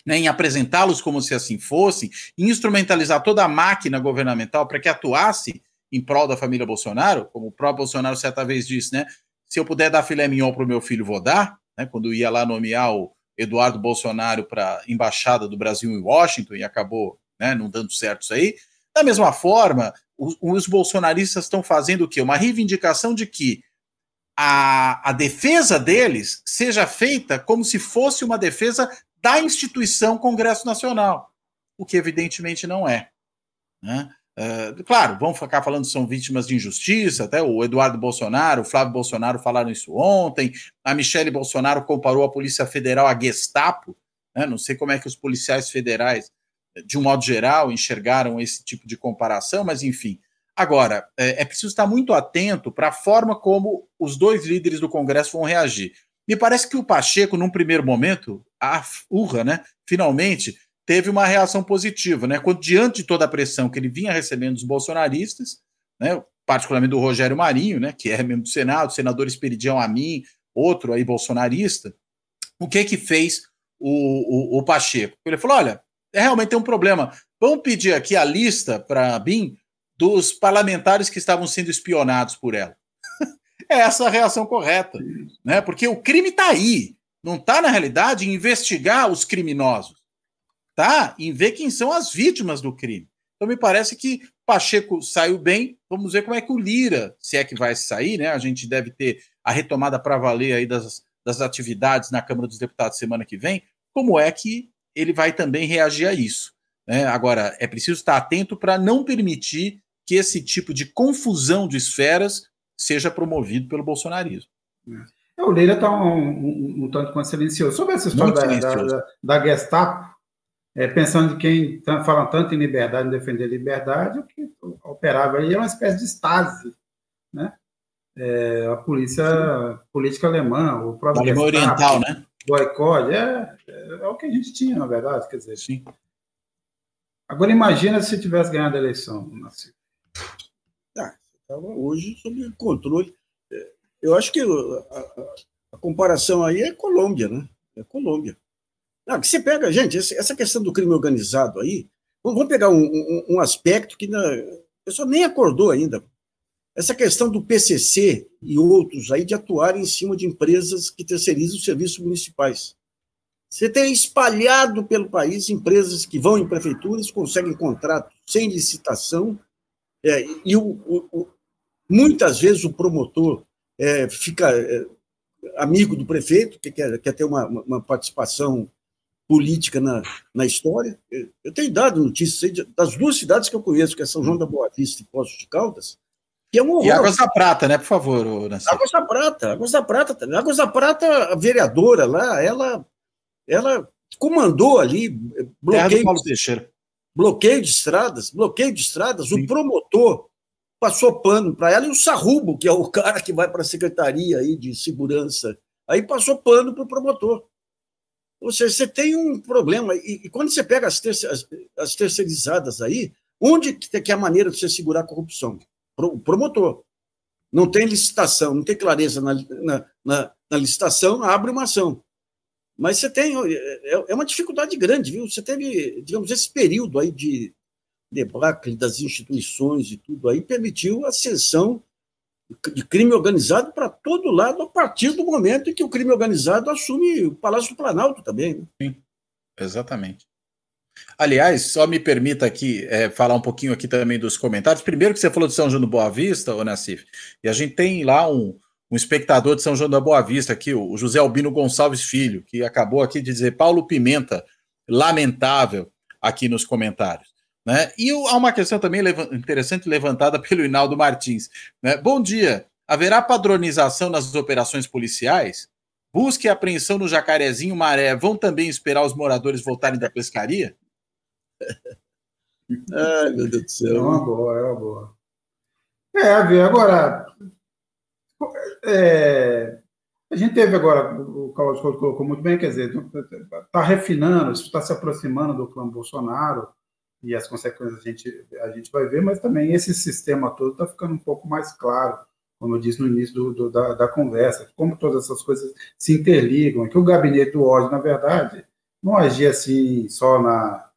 né, em apresentá-los como se assim fossem, em instrumentalizar toda a máquina governamental para que atuasse em prol da família Bolsonaro, como o próprio Bolsonaro certa vez disse, né? Se eu puder dar filé mignon para o meu filho, vou dar, né? Quando ia lá nomear o Eduardo Bolsonaro para embaixada do Brasil em Washington e acabou né, não dando certo isso aí. Da mesma forma, os, os bolsonaristas estão fazendo o quê? Uma reivindicação de que a, a defesa deles seja feita como se fosse uma defesa da instituição Congresso Nacional, o que evidentemente não é. Né? Uh, claro, vão ficar falando que são vítimas de injustiça, até o Eduardo Bolsonaro, o Flávio Bolsonaro falaram isso ontem, a Michele Bolsonaro comparou a Polícia Federal à Gestapo, né? não sei como é que os policiais federais de um modo geral, enxergaram esse tipo de comparação, mas enfim. Agora, é, é preciso estar muito atento para a forma como os dois líderes do Congresso vão reagir. Me parece que o Pacheco, num primeiro momento, a urra, né, finalmente, teve uma reação positiva, né? Quando, diante de toda a pressão que ele vinha recebendo dos bolsonaristas, né, particularmente do Rogério Marinho, né, que é membro do Senado, senador Esperidião Amin, outro aí bolsonarista, o que que fez o, o, o Pacheco? Ele falou: olha, é, realmente tem um problema. Vamos pedir aqui a lista para a BIM dos parlamentares que estavam sendo espionados por ela. é essa a reação correta, né? Porque o crime está aí, não está na realidade em investigar os criminosos, tá? Em ver quem são as vítimas do crime. Então me parece que Pacheco saiu bem. Vamos ver como é que o Lira, se é que vai sair, né? A gente deve ter a retomada para valer aí das, das atividades na Câmara dos Deputados semana que vem. Como é que ele vai também reagir a isso. Né? Agora, é preciso estar atento para não permitir que esse tipo de confusão de esferas seja promovido pelo bolsonarismo. É, o Leira está um, um, um, tanto quanto silencioso. Sobre essa história da, da, da, Gestapo, é, pensando em quem tá, fala tanto em liberdade, em defender liberdade, o que operava aí é uma espécie de Stasi, né? É, a polícia política alemã, o próprio Alemã Oriental, né? boicote, é, é, o que a gente tinha, na verdade, quer dizer. Sim. Agora imagina se tivesse ganhado a eleição. Ah, estava hoje sob controle. É, eu acho que a, a, a, comparação aí é Colômbia, né? É Colômbia. Não, que você pega, gente, essa questão do crime organizado aí, vamos pegar um, um, um aspecto que na, a pessoa nem acordou ainda essa questão do PCC e outros aí de atuarem em cima de empresas que terceirizam serviços municipais. Você tem espalhado pelo país empresas que vão em prefeituras, conseguem contrato sem licitação, é, e o, o, muitas vezes o promotor é, fica é, amigo do prefeito, que quer, quer ter uma, uma participação política na, na história. Eu tenho dado notícias das duas cidades que eu conheço, que é São João da Boa Vista e Poços de Caldas, que é um horror. E Águas da Prata, né, por favor, Nancy. Águas da Prata, Águas da Prata. Águas da Prata, a vereadora lá, ela, ela comandou ali bloqueio, bloqueio de estradas, bloqueio de estradas, Sim. o promotor passou pano para ela e o Sarrubo, que é o cara que vai para a Secretaria aí de Segurança, aí passou pano para o promotor. Ou seja, você tem um problema. E, e quando você pega as, terce, as, as terceirizadas aí, onde que é a maneira de você segurar a corrupção? o promotor. Não tem licitação, não tem clareza na, na, na, na licitação, abre uma ação. Mas você tem. É, é uma dificuldade grande, viu? Você teve, digamos, esse período aí de debacle das instituições e tudo aí permitiu a ascensão de crime organizado para todo lado a partir do momento em que o crime organizado assume o Palácio do Planalto também. Né? Sim, exatamente. Aliás, só me permita aqui é, falar um pouquinho aqui também dos comentários. Primeiro que você falou de São João do Boa Vista, ô Nassif, e a gente tem lá um, um espectador de São João da Boa Vista aqui, o José Albino Gonçalves Filho, que acabou aqui de dizer Paulo Pimenta lamentável aqui nos comentários. Né? E há uma questão também interessante levantada pelo Hinaldo Martins. Né? Bom dia. Haverá padronização nas operações policiais? Busca e apreensão no Jacarezinho Maré vão também esperar os moradores voltarem da pescaria? Ai, meu Deus do céu. É uma boa, é uma boa. É, a ver, agora. É, a gente teve agora, o Carlos colocou muito bem, quer dizer, está refinando, está se aproximando do clã Bolsonaro e as consequências a gente, a gente vai ver, mas também esse sistema todo está ficando um pouco mais claro, como eu disse no início do, do, da, da, conversa, como todas essas coisas se interligam, que o gabinete do ódio, na verdade, não agia assim só na,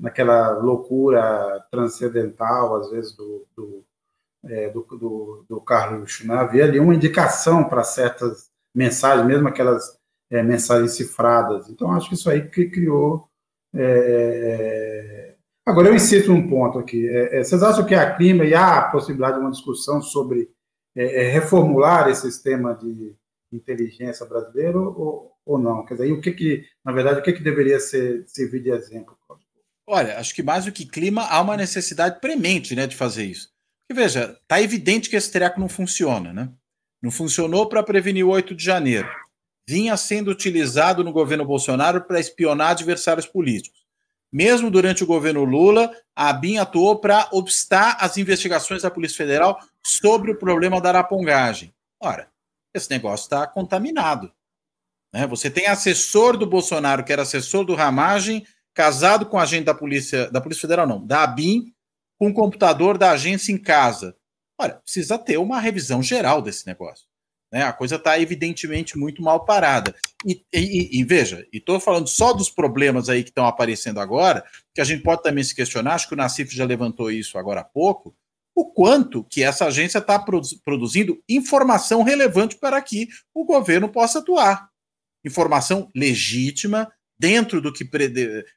naquela loucura transcendental, às vezes, do, do, é, do, do, do Carlos. Né? Havia ali uma indicação para certas mensagens, mesmo aquelas é, mensagens cifradas. Então, acho que isso aí que criou é, Agora, eu insisto num ponto aqui. É, é, vocês acham que a clima e há a possibilidade de uma discussão sobre é, é reformular esse sistema de inteligência brasileiro ou, ou não? Quer dizer, o que, que na verdade, o que, que deveria ser, servir de exemplo? Olha, acho que mais do que clima, há uma necessidade premente né, de fazer isso. Porque, veja, está evidente que esse treco não funciona, né? Não funcionou para prevenir o 8 de janeiro. Vinha sendo utilizado no governo Bolsonaro para espionar adversários políticos. Mesmo durante o governo Lula, a ABIN atuou para obstar as investigações da Polícia Federal sobre o problema da arapongagem. Ora, esse negócio está contaminado. Né? Você tem assessor do Bolsonaro, que era assessor do Ramagem, casado com agente da Polícia, da Polícia Federal, não, da ABIN, com o computador da agência em casa. Olha, precisa ter uma revisão geral desse negócio. Né? A coisa está evidentemente muito mal parada. E, e, e veja, e estou falando só dos problemas aí que estão aparecendo agora, que a gente pode também se questionar, acho que o Nassif já levantou isso agora há pouco, o quanto que essa agência está produzindo informação relevante para que o governo possa atuar. Informação legítima, dentro do que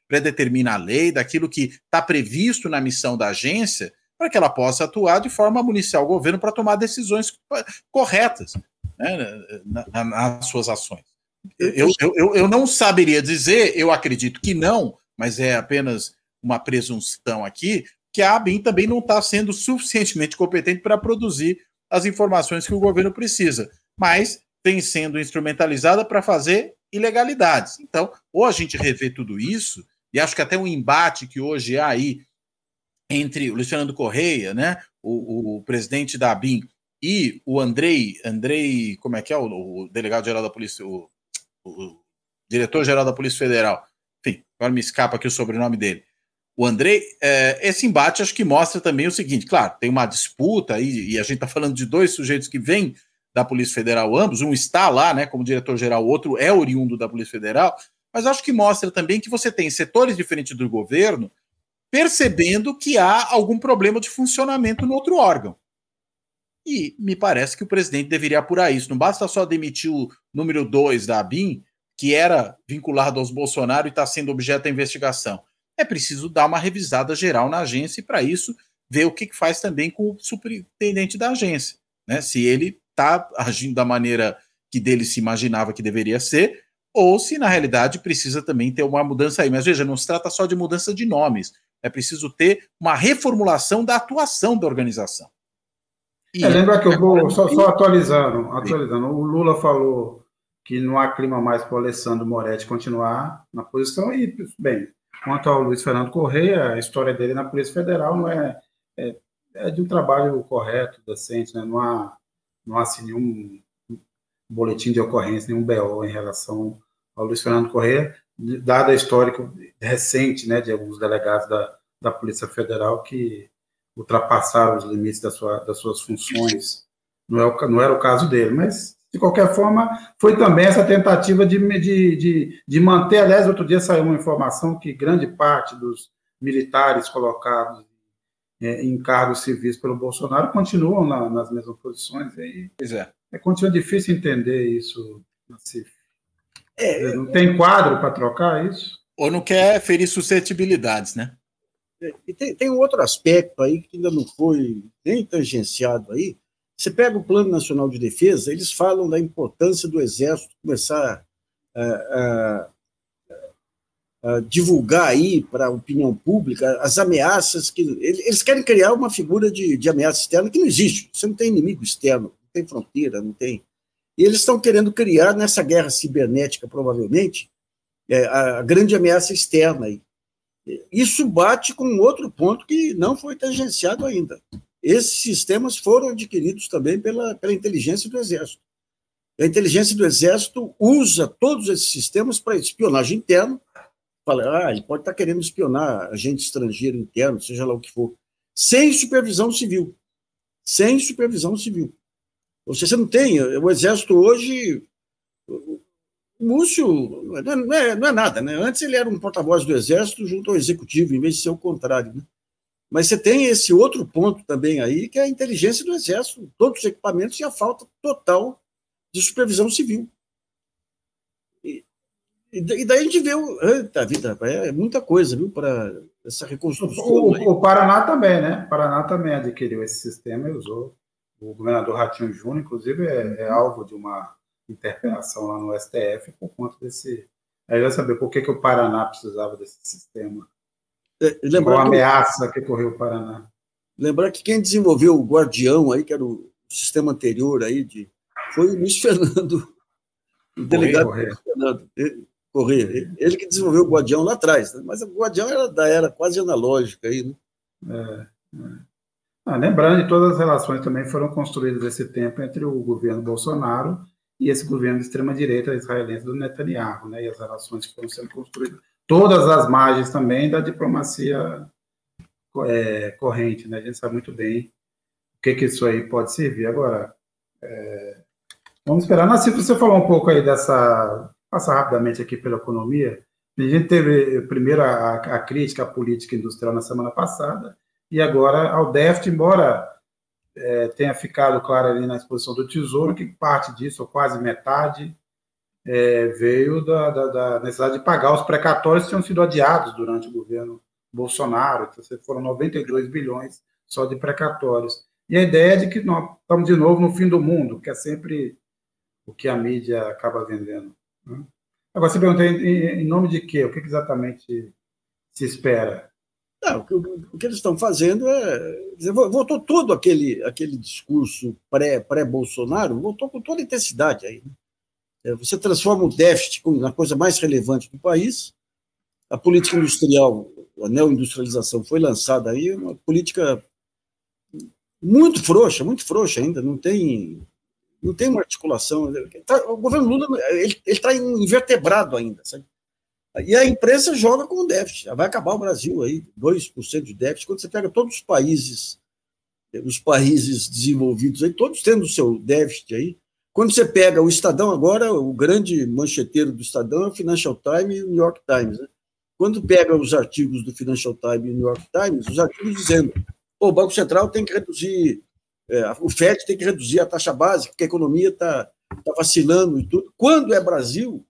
predetermina a lei, daquilo que está previsto na missão da agência, para que ela possa atuar de forma a municiar o governo para tomar decisões corretas né, nas suas ações. Eu, eu, eu não saberia dizer, eu acredito que não, mas é apenas uma presunção aqui, que a ABIN também não está sendo suficientemente competente para produzir as informações que o governo precisa, mas tem sendo instrumentalizada para fazer ilegalidades. Então, ou a gente revê tudo isso, e acho que até um embate que hoje há aí entre o Luiz Fernando Correia, né, o, o presidente da ABIN, e o Andrei, Andrei, como é que é o, o delegado-geral da Polícia, o, o diretor-geral da Polícia Federal, enfim, agora me escapa aqui o sobrenome dele. O Andrei, é, esse embate acho que mostra também o seguinte: claro, tem uma disputa aí, e a gente está falando de dois sujeitos que vêm da Polícia Federal, ambos, um está lá, né, como diretor-geral, o outro é oriundo da Polícia Federal, mas acho que mostra também que você tem setores diferentes do governo percebendo que há algum problema de funcionamento no outro órgão. E me parece que o presidente deveria apurar isso. Não basta só demitir o número 2 da ABIN, que era vinculado aos Bolsonaro e está sendo objeto da investigação. É preciso dar uma revisada geral na agência e, para isso, ver o que faz também com o superintendente da agência. Né? Se ele está agindo da maneira que dele se imaginava que deveria ser, ou se na realidade precisa também ter uma mudança aí. Mas veja, não se trata só de mudança de nomes, é preciso ter uma reformulação da atuação da organização. É, lembra que eu vou só, só atualizando, atualizando. O Lula falou que não há clima mais para o Alessandro Moretti continuar na posição e, bem, quanto ao Luiz Fernando Correia, a história dele na Polícia Federal não é, é, é de um trabalho correto, decente, né? não há, não há assim, nenhum boletim de ocorrência, nenhum BO em relação ao Luiz Fernando Correia, dada a história recente né, de alguns delegados da, da Polícia Federal que ultrapassaram os limites da sua, das suas funções. Não, é o, não era o caso dele, mas, de qualquer forma, foi também essa tentativa de, de, de, de manter. Aliás, outro dia saiu uma informação que grande parte dos militares colocados é, em cargos civis pelo Bolsonaro continuam na, nas mesmas posições. E pois é. é. Continua difícil entender isso, É, não tem quadro para trocar isso? Ou não quer ferir suscetibilidades, né? E tem, tem um outro aspecto aí que ainda não foi nem tangenciado aí. Você pega o Plano Nacional de Defesa, eles falam da importância do Exército começar a, a, uh, divulgar aí para a opinião pública as ameaças que. Eles querem criar uma figura de, de ameaça externa que não existe. Você não tem inimigo externo, não tem fronteira, não tem. E eles estão querendo criar, nessa guerra cibernética, provavelmente, é, a, a grande ameaça externa aí. Isso bate com outro ponto que não foi tangenciado ainda. Esses sistemas foram adquiridos também pela, pela inteligência do Exército. A inteligência do Exército usa todos esses sistemas para espionagem interna. Fala, ah, ele pode estar querendo espionar agente estrangeiro interno, seja lá o que for, sem supervisão civil. Sem supervisão civil. Ou seja, você não tem. O Exército hoje. O Múcio não é, não é nada, né? Antes ele era um porta-voz do Exército junto ao Executivo, em vez de ser o contrário. Né? Mas você tem esse outro ponto também aí, que é a inteligência do Exército, todos os equipamentos e a falta total de supervisão civil. E, e daí a gente vê, eita vida, é muita coisa, viu, para essa reconstrução. O, o, Paraná também, né? O Paraná também adquiriu esse sistema e usou. O governador Ratinho Júnior, inclusive, é, é alvo de uma interpelação lá no STF por conta desse. Aí vai saber por que, que o Paraná precisava desse sistema é, lembrar Qual ameaça que, que correu o Paraná? Lembrar que quem desenvolveu o Guardião aí, que era o sistema anterior aí, de, foi o Luiz Fernando, o delegado Correia. Luiz Fernando Correia. Ele que desenvolveu o Guardião lá atrás, né? mas o Guardião era da era quase analógica aí, né? É, é. Ah, lembrando que todas as relações também foram construídas nesse tempo entre o governo Bolsonaro e esse governo de extrema-direita israelense do Netanyahu, né? E as relações que foram sendo construídas todas as margens também da diplomacia é, corrente, né? A gente sabe muito bem o que, que isso aí pode servir. Agora, é, vamos esperar. Nassif, você falou um pouco aí dessa. Passar rapidamente aqui pela economia. A gente teve primeiro a, a crítica à política industrial na semana passada, e agora ao déficit, embora é, tenha ficado claro ali na exposição do Tesouro que parte disso, ou quase metade, é, veio da, da, da, necessidade de pagar os precatórios que tinham sido adiados durante o governo Bolsonaro. Então, foram 92 bilhões só de precatórios. E a ideia é de que nós estamos de novo no fim do mundo, que é sempre o que a mídia acaba vendendo. Né? Agora, você pergunta em, em, nome de quê? O que exatamente se espera? Não, o, que, eles estão fazendo é. Voltou todo aquele, aquele discurso pré-Bolsonaro, pré voltou com toda intensidade aí. Né? É, você transforma o déficit na coisa mais relevante do país. A política industrial, a neoindustrialização foi lançada aí, uma política muito frouxa, muito frouxa ainda, não tem, não tem uma articulação. Tá, o governo Lula ele está invertebrado ainda, sabe? E a imprensa joga com o déficit. Vai acabar o Brasil aí, 2% de déficit. Quando você pega todos os países, os países desenvolvidos aí, todos tendo o seu déficit aí, quando você pega o Estadão agora, o grande mancheteiro do Estadão é o Financial Times e o New York Times. Né? Quando pega os artigos do Financial Times e o New York Times, os artigos dizendo o Banco Central tem que reduzir, é, o FED tem que reduzir a taxa básica, porque a economia está tá vacilando e tudo. Quando é Brasil,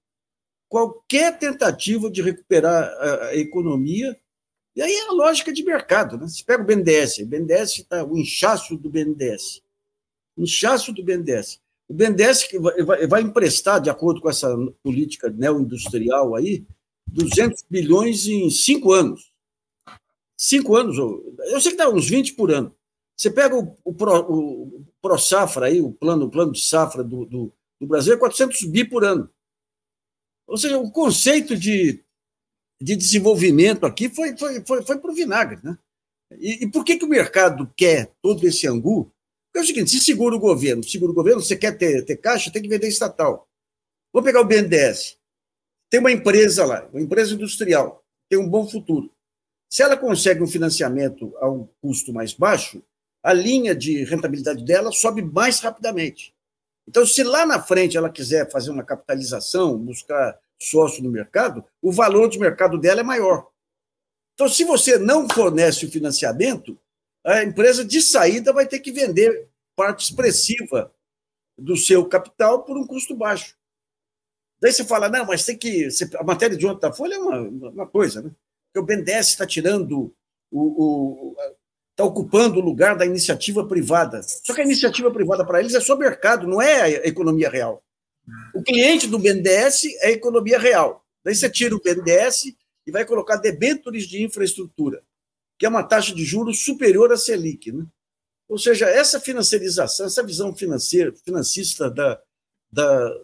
qualquer tentativa de recuperar a, economia, e aí é a lógica de mercado. Né? Você pega o BNDES, o BNDES está o inchaço do BNDES. Inchaço do BNDES. O BNDES vai, vai emprestar, de acordo com essa política neoindustrial aí, 200 bilhões em cinco anos. Cinco anos, eu sei que dá uns 20 por ano. Você pega o, o, Pro, o Safra aí, o plano, o plano de safra do, do, do Brasil é 400 bi por ano. Ou seja, o conceito de, de desenvolvimento aqui foi, foi, foi, foi para o vinagre. Né? E, e, por que, que o mercado quer todo esse angu? Porque é o seguinte: se segura o governo, segura o governo, você quer ter, ter caixa, tem que vender estatal. Vou pegar o BNDES. Tem uma empresa lá, uma empresa industrial, tem um bom futuro. Se ela consegue um financiamento a um custo mais baixo, a linha de rentabilidade dela sobe mais rapidamente. Então, se lá na frente ela quiser fazer uma capitalização, buscar sócio no mercado, o valor de mercado dela é maior. Então, se você não fornece o financiamento, a empresa de saída vai ter que vender parte expressiva do seu capital por um custo baixo. Daí você fala, não, mas tem que. A matéria de ontem da Folha é uma, uma coisa, né? Porque o BNDES está tirando o. está ocupando o lugar da iniciativa privada. Só que a iniciativa privada para eles é só mercado, não é a economia real. O cliente do BNDES é a economia real. Daí você tira o BNDES e vai colocar debêntures de infraestrutura, que é uma taxa de juros superior à Selic. Né? Ou seja, essa financiarização, essa visão financeira, financista da, da,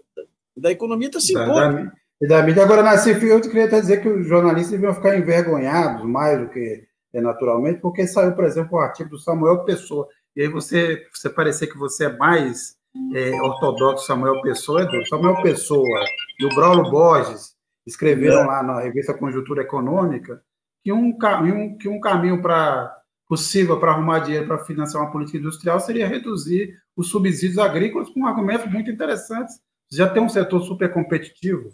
da economia está se impondo. E da mídia. Agora, Nassif, eu queria até dizer que os jornalistas deviam ficar envergonhados mais do que é, naturalmente, porque saiu, por exemplo, o artigo do Samuel Pessoa. E aí você, você parecer que você é mais é, ortodoxo Samuel Pessoa, Edu. Samuel Pessoa e o Braulio Borges escreveram lá na revista Conjuntura Econômica que um caminho, que um caminho para possível para arrumar dinheiro para financiar uma política industrial seria reduzir os subsídios agrícolas com argumentos muito interessantes. Já tem um setor super competitivo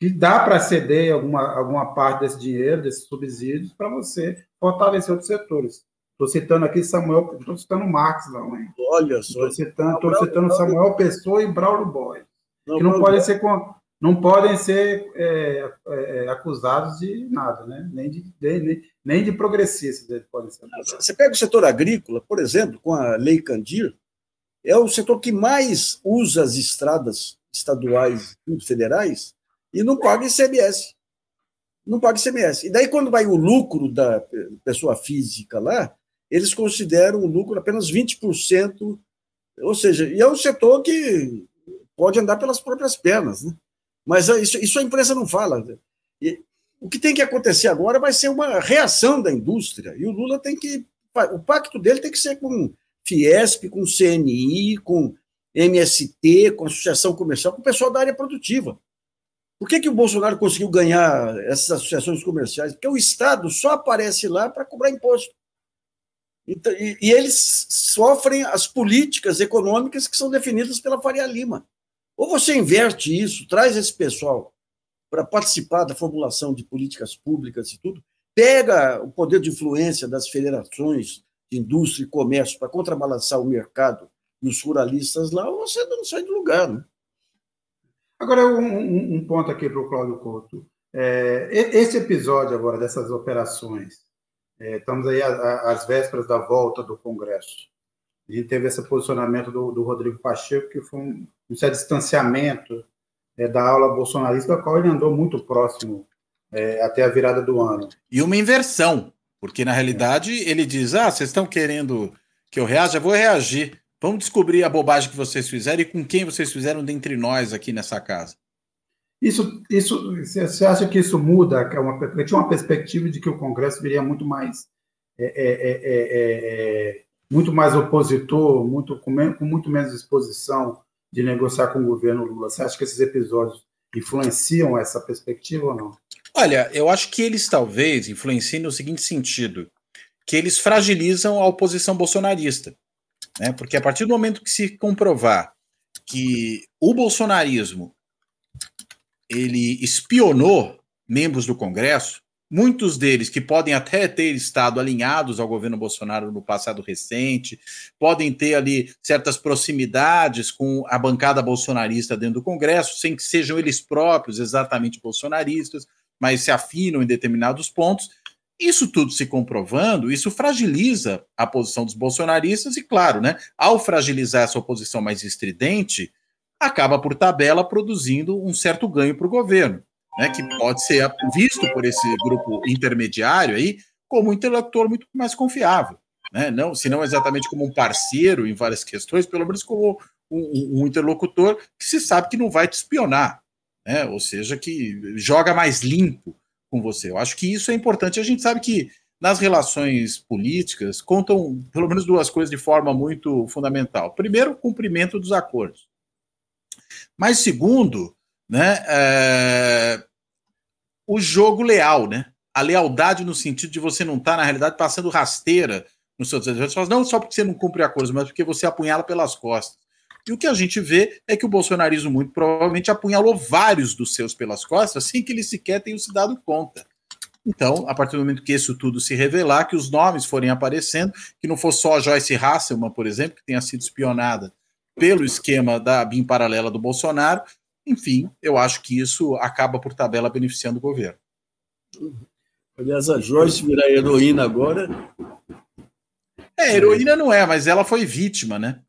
que dá para ceder alguma, alguma parte desse dinheiro, desses subsídios, para você fortalecer outros setores. Estou citando aqui Samuel, estou citando Marx, não, hein? Olha só. Estou citando, citando Samuel Pessoa e Braulio Boy, que não podem ser não podem ser é, é, acusados de nada, né? nem, de, nem, nem de progressistas podem ser. Você pega o setor agrícola, por exemplo, com a Lei Candir, é o setor que mais usa as estradas estaduais e federais e não paga ICMS. Não paga ICMS. E daí, quando vai o lucro da pessoa física lá, eles consideram o lucro apenas 20%, ou seja, e é um setor que pode andar pelas próprias pernas, né? Mas isso, isso a imprensa não fala. E o que tem que acontecer agora vai ser uma reação da indústria. E o Lula tem que. O pacto dele tem que ser com Fiesp, com CNI, com MST, com Associação Comercial, com o pessoal da área produtiva. Por que, que o Bolsonaro conseguiu ganhar essas associações comerciais? Porque o Estado só aparece lá para cobrar imposto. Então, e, e, eles sofrem as políticas econômicas que são definidas pela Faria Lima. Ou você inverte isso, traz esse pessoal para participar da formulação de políticas públicas e tudo, pega o poder de influência das federações de indústria e comércio para contrabalançar o mercado e os ruralistas lá, ou você não sai do lugar. Né? Agora, um, um ponto aqui para o Cláudio Couto. É, esse episódio agora dessas operações, é, estamos aí às vésperas da volta do Congresso. A gente teve esse posicionamento do, do Rodrigo Pacheco, que foi um, um certo distanciamento é, da aula bolsonarista, da qual ele andou muito próximo é, até a virada do ano. E uma inversão, porque na realidade ele diz: ah, vocês estão querendo que eu reaja, vou reagir. Vamos descobrir a bobagem que vocês fizeram e com quem vocês fizeram dentre nós aqui nessa casa. Isso, isso, você acha que isso muda? É uma, tinha uma perspectiva de que o Congresso viria muito mais é, é, é, muito mais opositor, muito, com, com muito menos disposição de negociar com o governo Lula. Você acha que esses episódios influenciam essa perspectiva ou não? Olha, eu acho que eles talvez influenciem no seguinte sentido: que eles fragilizam a oposição bolsonarista. Né? Porque a partir do momento que se comprovar que o bolsonarismo ele espionou membros do Congresso, muitos deles que podem até ter estado alinhados ao governo Bolsonaro no passado recente, podem ter ali certas proximidades com a bancada bolsonarista dentro do Congresso, sem que sejam eles próprios exatamente bolsonaristas, mas se afinam em determinados pontos. Isso tudo se comprovando, isso fragiliza a posição dos bolsonaristas e, claro, né, ao fragilizar essa oposição mais estridente, acaba por tabela produzindo um certo ganho para o governo né, que pode ser visto por esse grupo intermediário aí como um interlocutor muito mais confiável, né? Não, se não exatamente como um parceiro em várias questões, pelo menos como um, um interlocutor que se sabe que não vai te espionar, né? Ou seja, que joga mais limpo com você. Eu acho que isso é importante. A gente sabe que nas relações políticas contam pelo menos duas coisas de forma muito fundamental. Primeiro, o cumprimento dos acordos. Mas segundo, né? É, o jogo leal, né? A lealdade no sentido de você não estar, tá, na realidade, passando rasteira nos seus adversários, não só porque você não cumpre acordos, mas porque você apunhala pelas costas. E o que a gente vê é que o bolsonarismo muito provavelmente apunhalou vários dos seus pelas costas sem que eles sequer tenham se dado conta. Então, a partir do momento que isso tudo se revelar, que os nomes forem aparecendo, que não for só a Joyce Hasselman, por exemplo, que tenha sido espionada pelo esquema da BIM paralela do Bolsonaro, enfim, eu acho que isso acaba por tabela beneficiando o governo. Aliás, a Joyce virar heroína agora. É, heroína não é, mas ela foi vítima, né?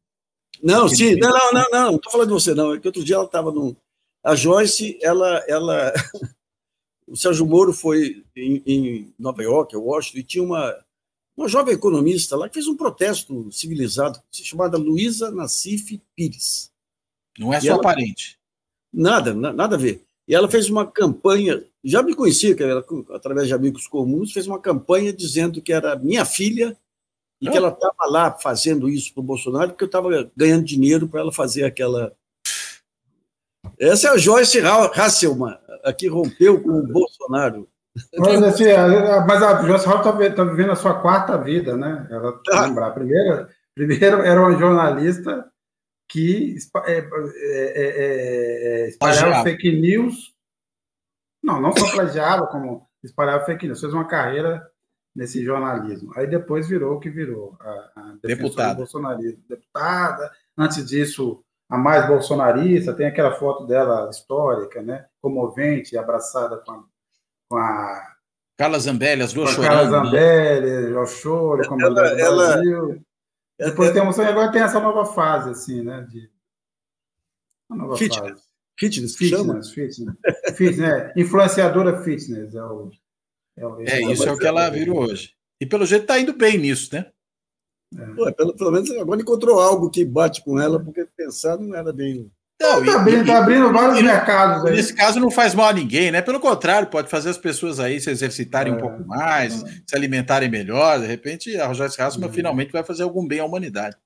Não, sim, não, não, não, não, não tô falando de você, não. É que outro dia ela estava no. A Joyce, ela, ela o Sérgio Moro foi em, em Nova York, Washington, e tinha uma, uma jovem economista lá que fez um protesto civilizado, chamada Luísa Nassif Pires. Não é só ela, parente. Nada, nada a ver. E ela fez uma campanha, já me conhecia, era através de amigos comuns, fez uma campanha dizendo que era minha filha e que ela estava lá fazendo isso para o Bolsonaro porque eu estava ganhando dinheiro para ela fazer aquela. Essa é a Joyce Hasselman, a que rompeu com o Bolsonaro. Mas, assim, a, mas a Joyce Hasselman está tá vivendo a sua quarta vida, né? Ela ah. lembrar. Primeiro, primeiro era uma jornalista que é, é, é, espalhava fake news. Não, não só plagiava, como espalhava fake news. Fez uma carreira nesse jornalismo. Aí depois virou o que virou. A, a deputada. bolsonarismo. Deputada. Antes disso, a mais bolsonarista. Tem aquela foto dela histórica, né? Comovente, abraçada com a. Com a Carla Zambelli, as duas chorando. Carla né? Zambelli, né? o choro, como ela, ela, depois tem, agora tem essa nova fase, assim, né? De... Uma nova fitness. fase. Fitness, fitness, fitness. fitness é. Influenciadora fitness é o. É, é isso é o que ela virou hoje. E pelo jeito está indo bem nisso, né? É. Pô, pelo, pelo menos agora encontrou algo que bate com ela, porque pensar não era bem. Não, está abrindo, tá abrindo vários e, mercados. Aí. Nesse caso, não faz mal a ninguém, né? Pelo contrário, pode fazer as pessoas aí se exercitarem é, um pouco mais, é. se alimentarem melhor. De repente, a Joyce Hasselman é. finalmente vai fazer algum bem à humanidade.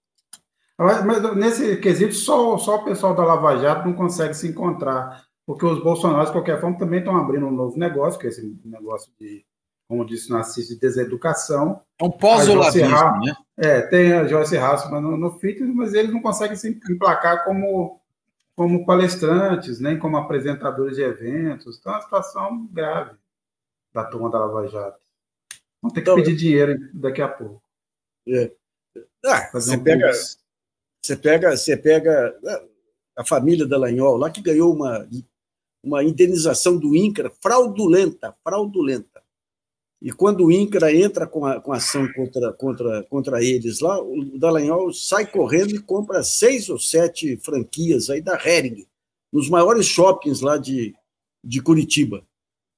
Mas, mas, nesse quesito, só, só o pessoal da Lava Jato não consegue se encontrar, porque os bolsonaros, de qualquer forma, também estão abrindo um novo negócio, que é esse negócio de, como disse Narciso, de deseducação. É um pós-olavismo, né? É, tem a Joyce Hasselman no, no fitness, mas eles não conseguem se emplacar como como palestrantes, nem como apresentadores de eventos. Então, é uma situação grave da turma da Lava Jato. Vão ter que então, pedir dinheiro daqui a pouco. É. Ah, você, um pega, você, pega, você pega ah, a família da Lanhol, lá que ganhou uma, uma indenização do INCRA fraudulenta, fraudulenta. E quando o INCRA entra com a, com ação contra, contra, contra eles lá, o Dallagnol sai correndo e compra seis ou sete franquias aí da Hering, nos maiores shoppings lá de, de Curitiba.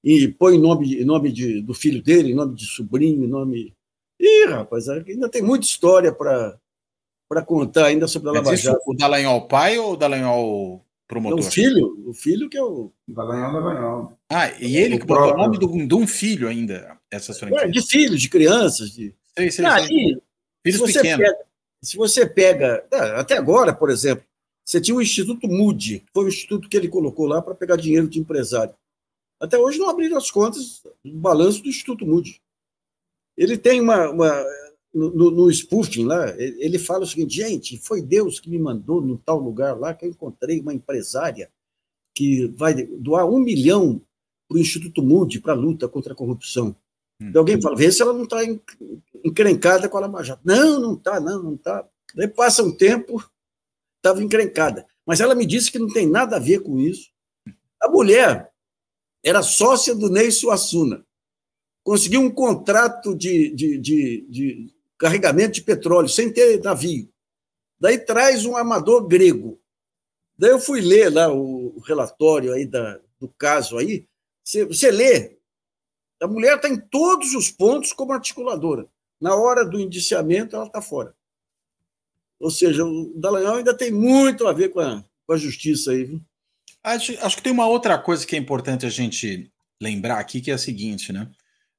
E põe nome, nome de, do filho dele, nome de sobrinho, nome. Ih, rapaz, ainda tem muita história para contar ainda sobre a Lava Jato. O Dallagnol pai ou o Dallagnol promotor? o filho, o filho que é o. Dallagnol. Ah, e ele o que botou o nome do, de um filho ainda essas franquias? É, de filhos, de crianças. De... Sei, sei, Aí, sei. Filhos se pequenos. Pega, se você pega, é, até agora, por exemplo, você tinha o Instituto Moody, que foi o instituto que ele colocou lá para pegar dinheiro de empresário. Até hoje não abriram as contas do balanço do Instituto Moody. Ele tem uma. uma no, no spoofing lá, ele fala o seguinte: gente, foi Deus que me mandou no tal lugar lá que eu encontrei uma empresária que vai doar um milhão para o Instituto Moody para a luta contra a corrupção. Hum. alguém fala, vê se ela não está encrencada com a Lava Jato. Não, não está, não, não está. Daí passa um tempo, estava encrencada. Mas ela me disse que não tem nada a ver com isso. A mulher era sócia do Ney Suassuna. Conseguiu um contrato de, de, de, de carregamento de petróleo, sem ter navio. Daí traz um amador grego. Daí eu fui ler lá o relatório aí da, do caso aí. Você, você lê, a mulher está em todos os pontos como articuladora. Na hora do indiciamento, ela está fora. Ou seja, o Dallagnol ainda tem muito a ver com a, com a justiça aí. Viu? Acho, acho que tem uma outra coisa que é importante a gente lembrar aqui, que é a seguinte, né?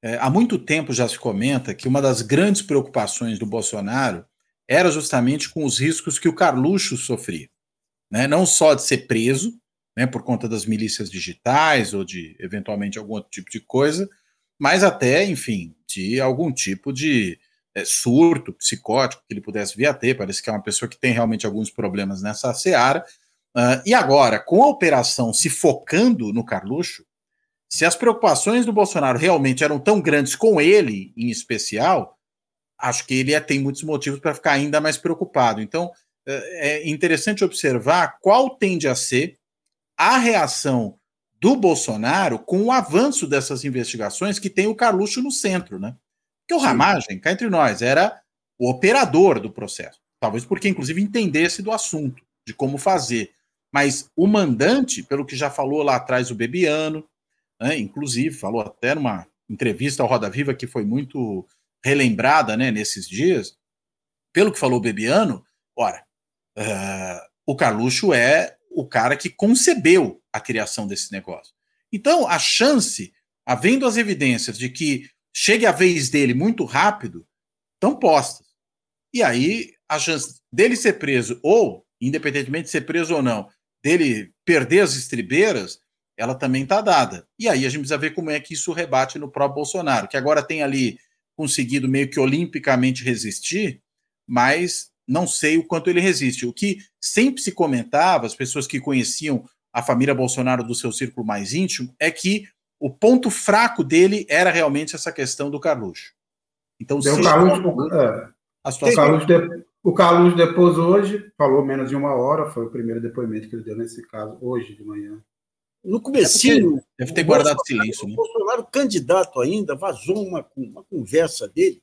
É, há muito tempo já se comenta que uma das grandes preocupações do Bolsonaro era justamente com os riscos que o Carluxo sofria. Né? Não só de ser preso, né, por conta das milícias digitais ou de eventualmente algum outro tipo de coisa, mas até, enfim, de algum tipo de é, surto psicótico que ele pudesse vir a ter. Parece que é uma pessoa que tem realmente alguns problemas nessa seara. Uh, e agora, com a operação se focando no Carluxo, se as preocupações do Bolsonaro realmente eram tão grandes com ele, em especial, acho que ele tem muitos motivos para ficar ainda mais preocupado. Então, é, é interessante observar qual tende a ser a reação do Bolsonaro com o avanço dessas investigações que tem o Carluxo no centro, né? Porque o Ramagem, cá entre nós, era o operador do processo. Talvez porque, inclusive, entendesse do assunto, de como fazer. Mas o mandante, pelo que já falou lá atrás o Bebiano, né, inclusive, falou até numa entrevista ao Roda Viva que foi muito relembrada né, nesses dias, pelo que falou o Bebiano, ora, uh, o Carluxo é o cara que concebeu a criação desse negócio. Então, a chance, havendo as evidências de que chegue a vez dele muito rápido, estão postas. E aí, a chance dele ser preso, ou, independentemente de ser preso ou não, dele perder as estribeiras, ela também está dada. E aí a gente precisa ver como é que isso rebate no próprio Bolsonaro, que agora tem ali conseguido meio que olimpicamente resistir, mas não sei o quanto ele resiste. O que sempre se comentava, as pessoas que conheciam a família Bolsonaro do seu círculo mais íntimo, é que o ponto fraco dele era realmente essa questão do Carluxo. Então, se o Carluxo, é, a situação... o, Carluxo de, o Carluxo depois hoje, falou menos de uma hora, foi o primeiro depoimento que ele deu nesse caso, hoje de manhã. No comecinho... Deve ter guardado silêncio. Né? O Bolsonaro, candidato ainda, vazou uma, uma conversa dele,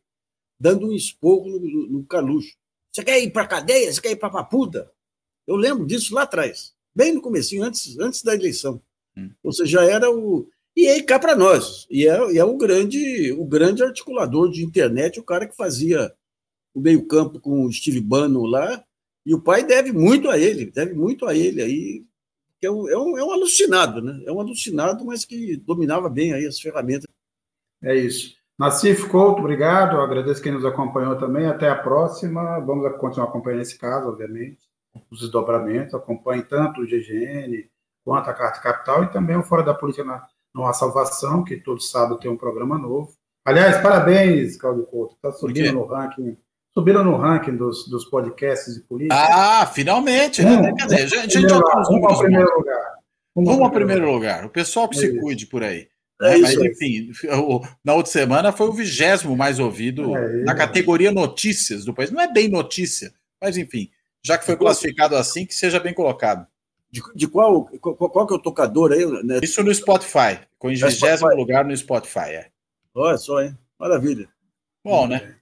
dando um esporro no, no, no Carluxo. Você quer ir para cadeia? Você quer ir para papuda? Eu lembro disso lá atrás, bem no comecinho, antes, antes da eleição. Hum. Ou seja, era o e aí cá para nós. E é, e é o grande o grande articulador de internet, o cara que fazia o meio-campo com o Steve Bannon lá. E o pai deve muito a ele, deve muito a ele aí. É um, é um, é um alucinado, né? É um alucinado, mas que dominava bem aí as ferramentas. É isso. Nassif Couto, obrigado. Eu agradeço quem nos acompanhou também. Até a próxima. Vamos continuar acompanhando esse caso, obviamente, os desdobramentos. Acompanhe tanto o GGN quanto a Carta Capital e também o Fora da Política na, Não Há Salvação, que todos sábado tem um programa novo. Aliás, parabéns, Claudio Couto. Está subindo no ranking. Subiram no ranking dos, dos podcasts de política. Ah, finalmente, né? Gente, já tá Vamos ao primeiro lugar. Vamos ao primeiro lugar. O pessoal que é se isso. cuide por aí. É Mas, enfim, na outra semana foi o vigésimo mais ouvido é na categoria notícias do país. Não é bem notícia, mas enfim, já que foi classificado assim, que seja bem colocado. De, de qual, qual, qual, que é o tocador aí? Né? Isso no Spotify, com em vigésimo lugar no Spotify. É. Olha só, hein? Maravilha. Bom, né?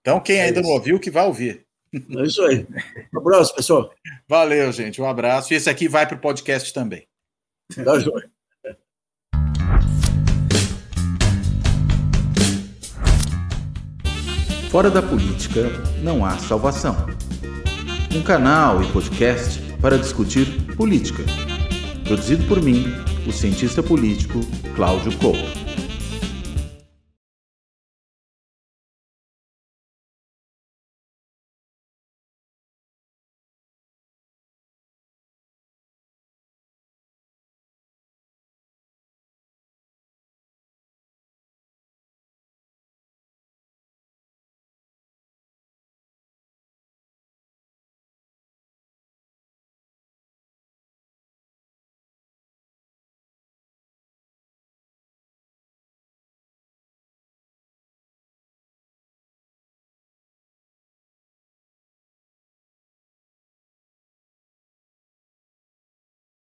Então, quem é ainda não ouviu, que vai ouvir. É isso aí. Um abraço, pessoal. Valeu, gente. Um abraço. E esse aqui vai para o podcast também. Tá joia. Fora da política não há salvação. Um canal e podcast para discutir política. Produzido por mim, o cientista político Cláudio Couto.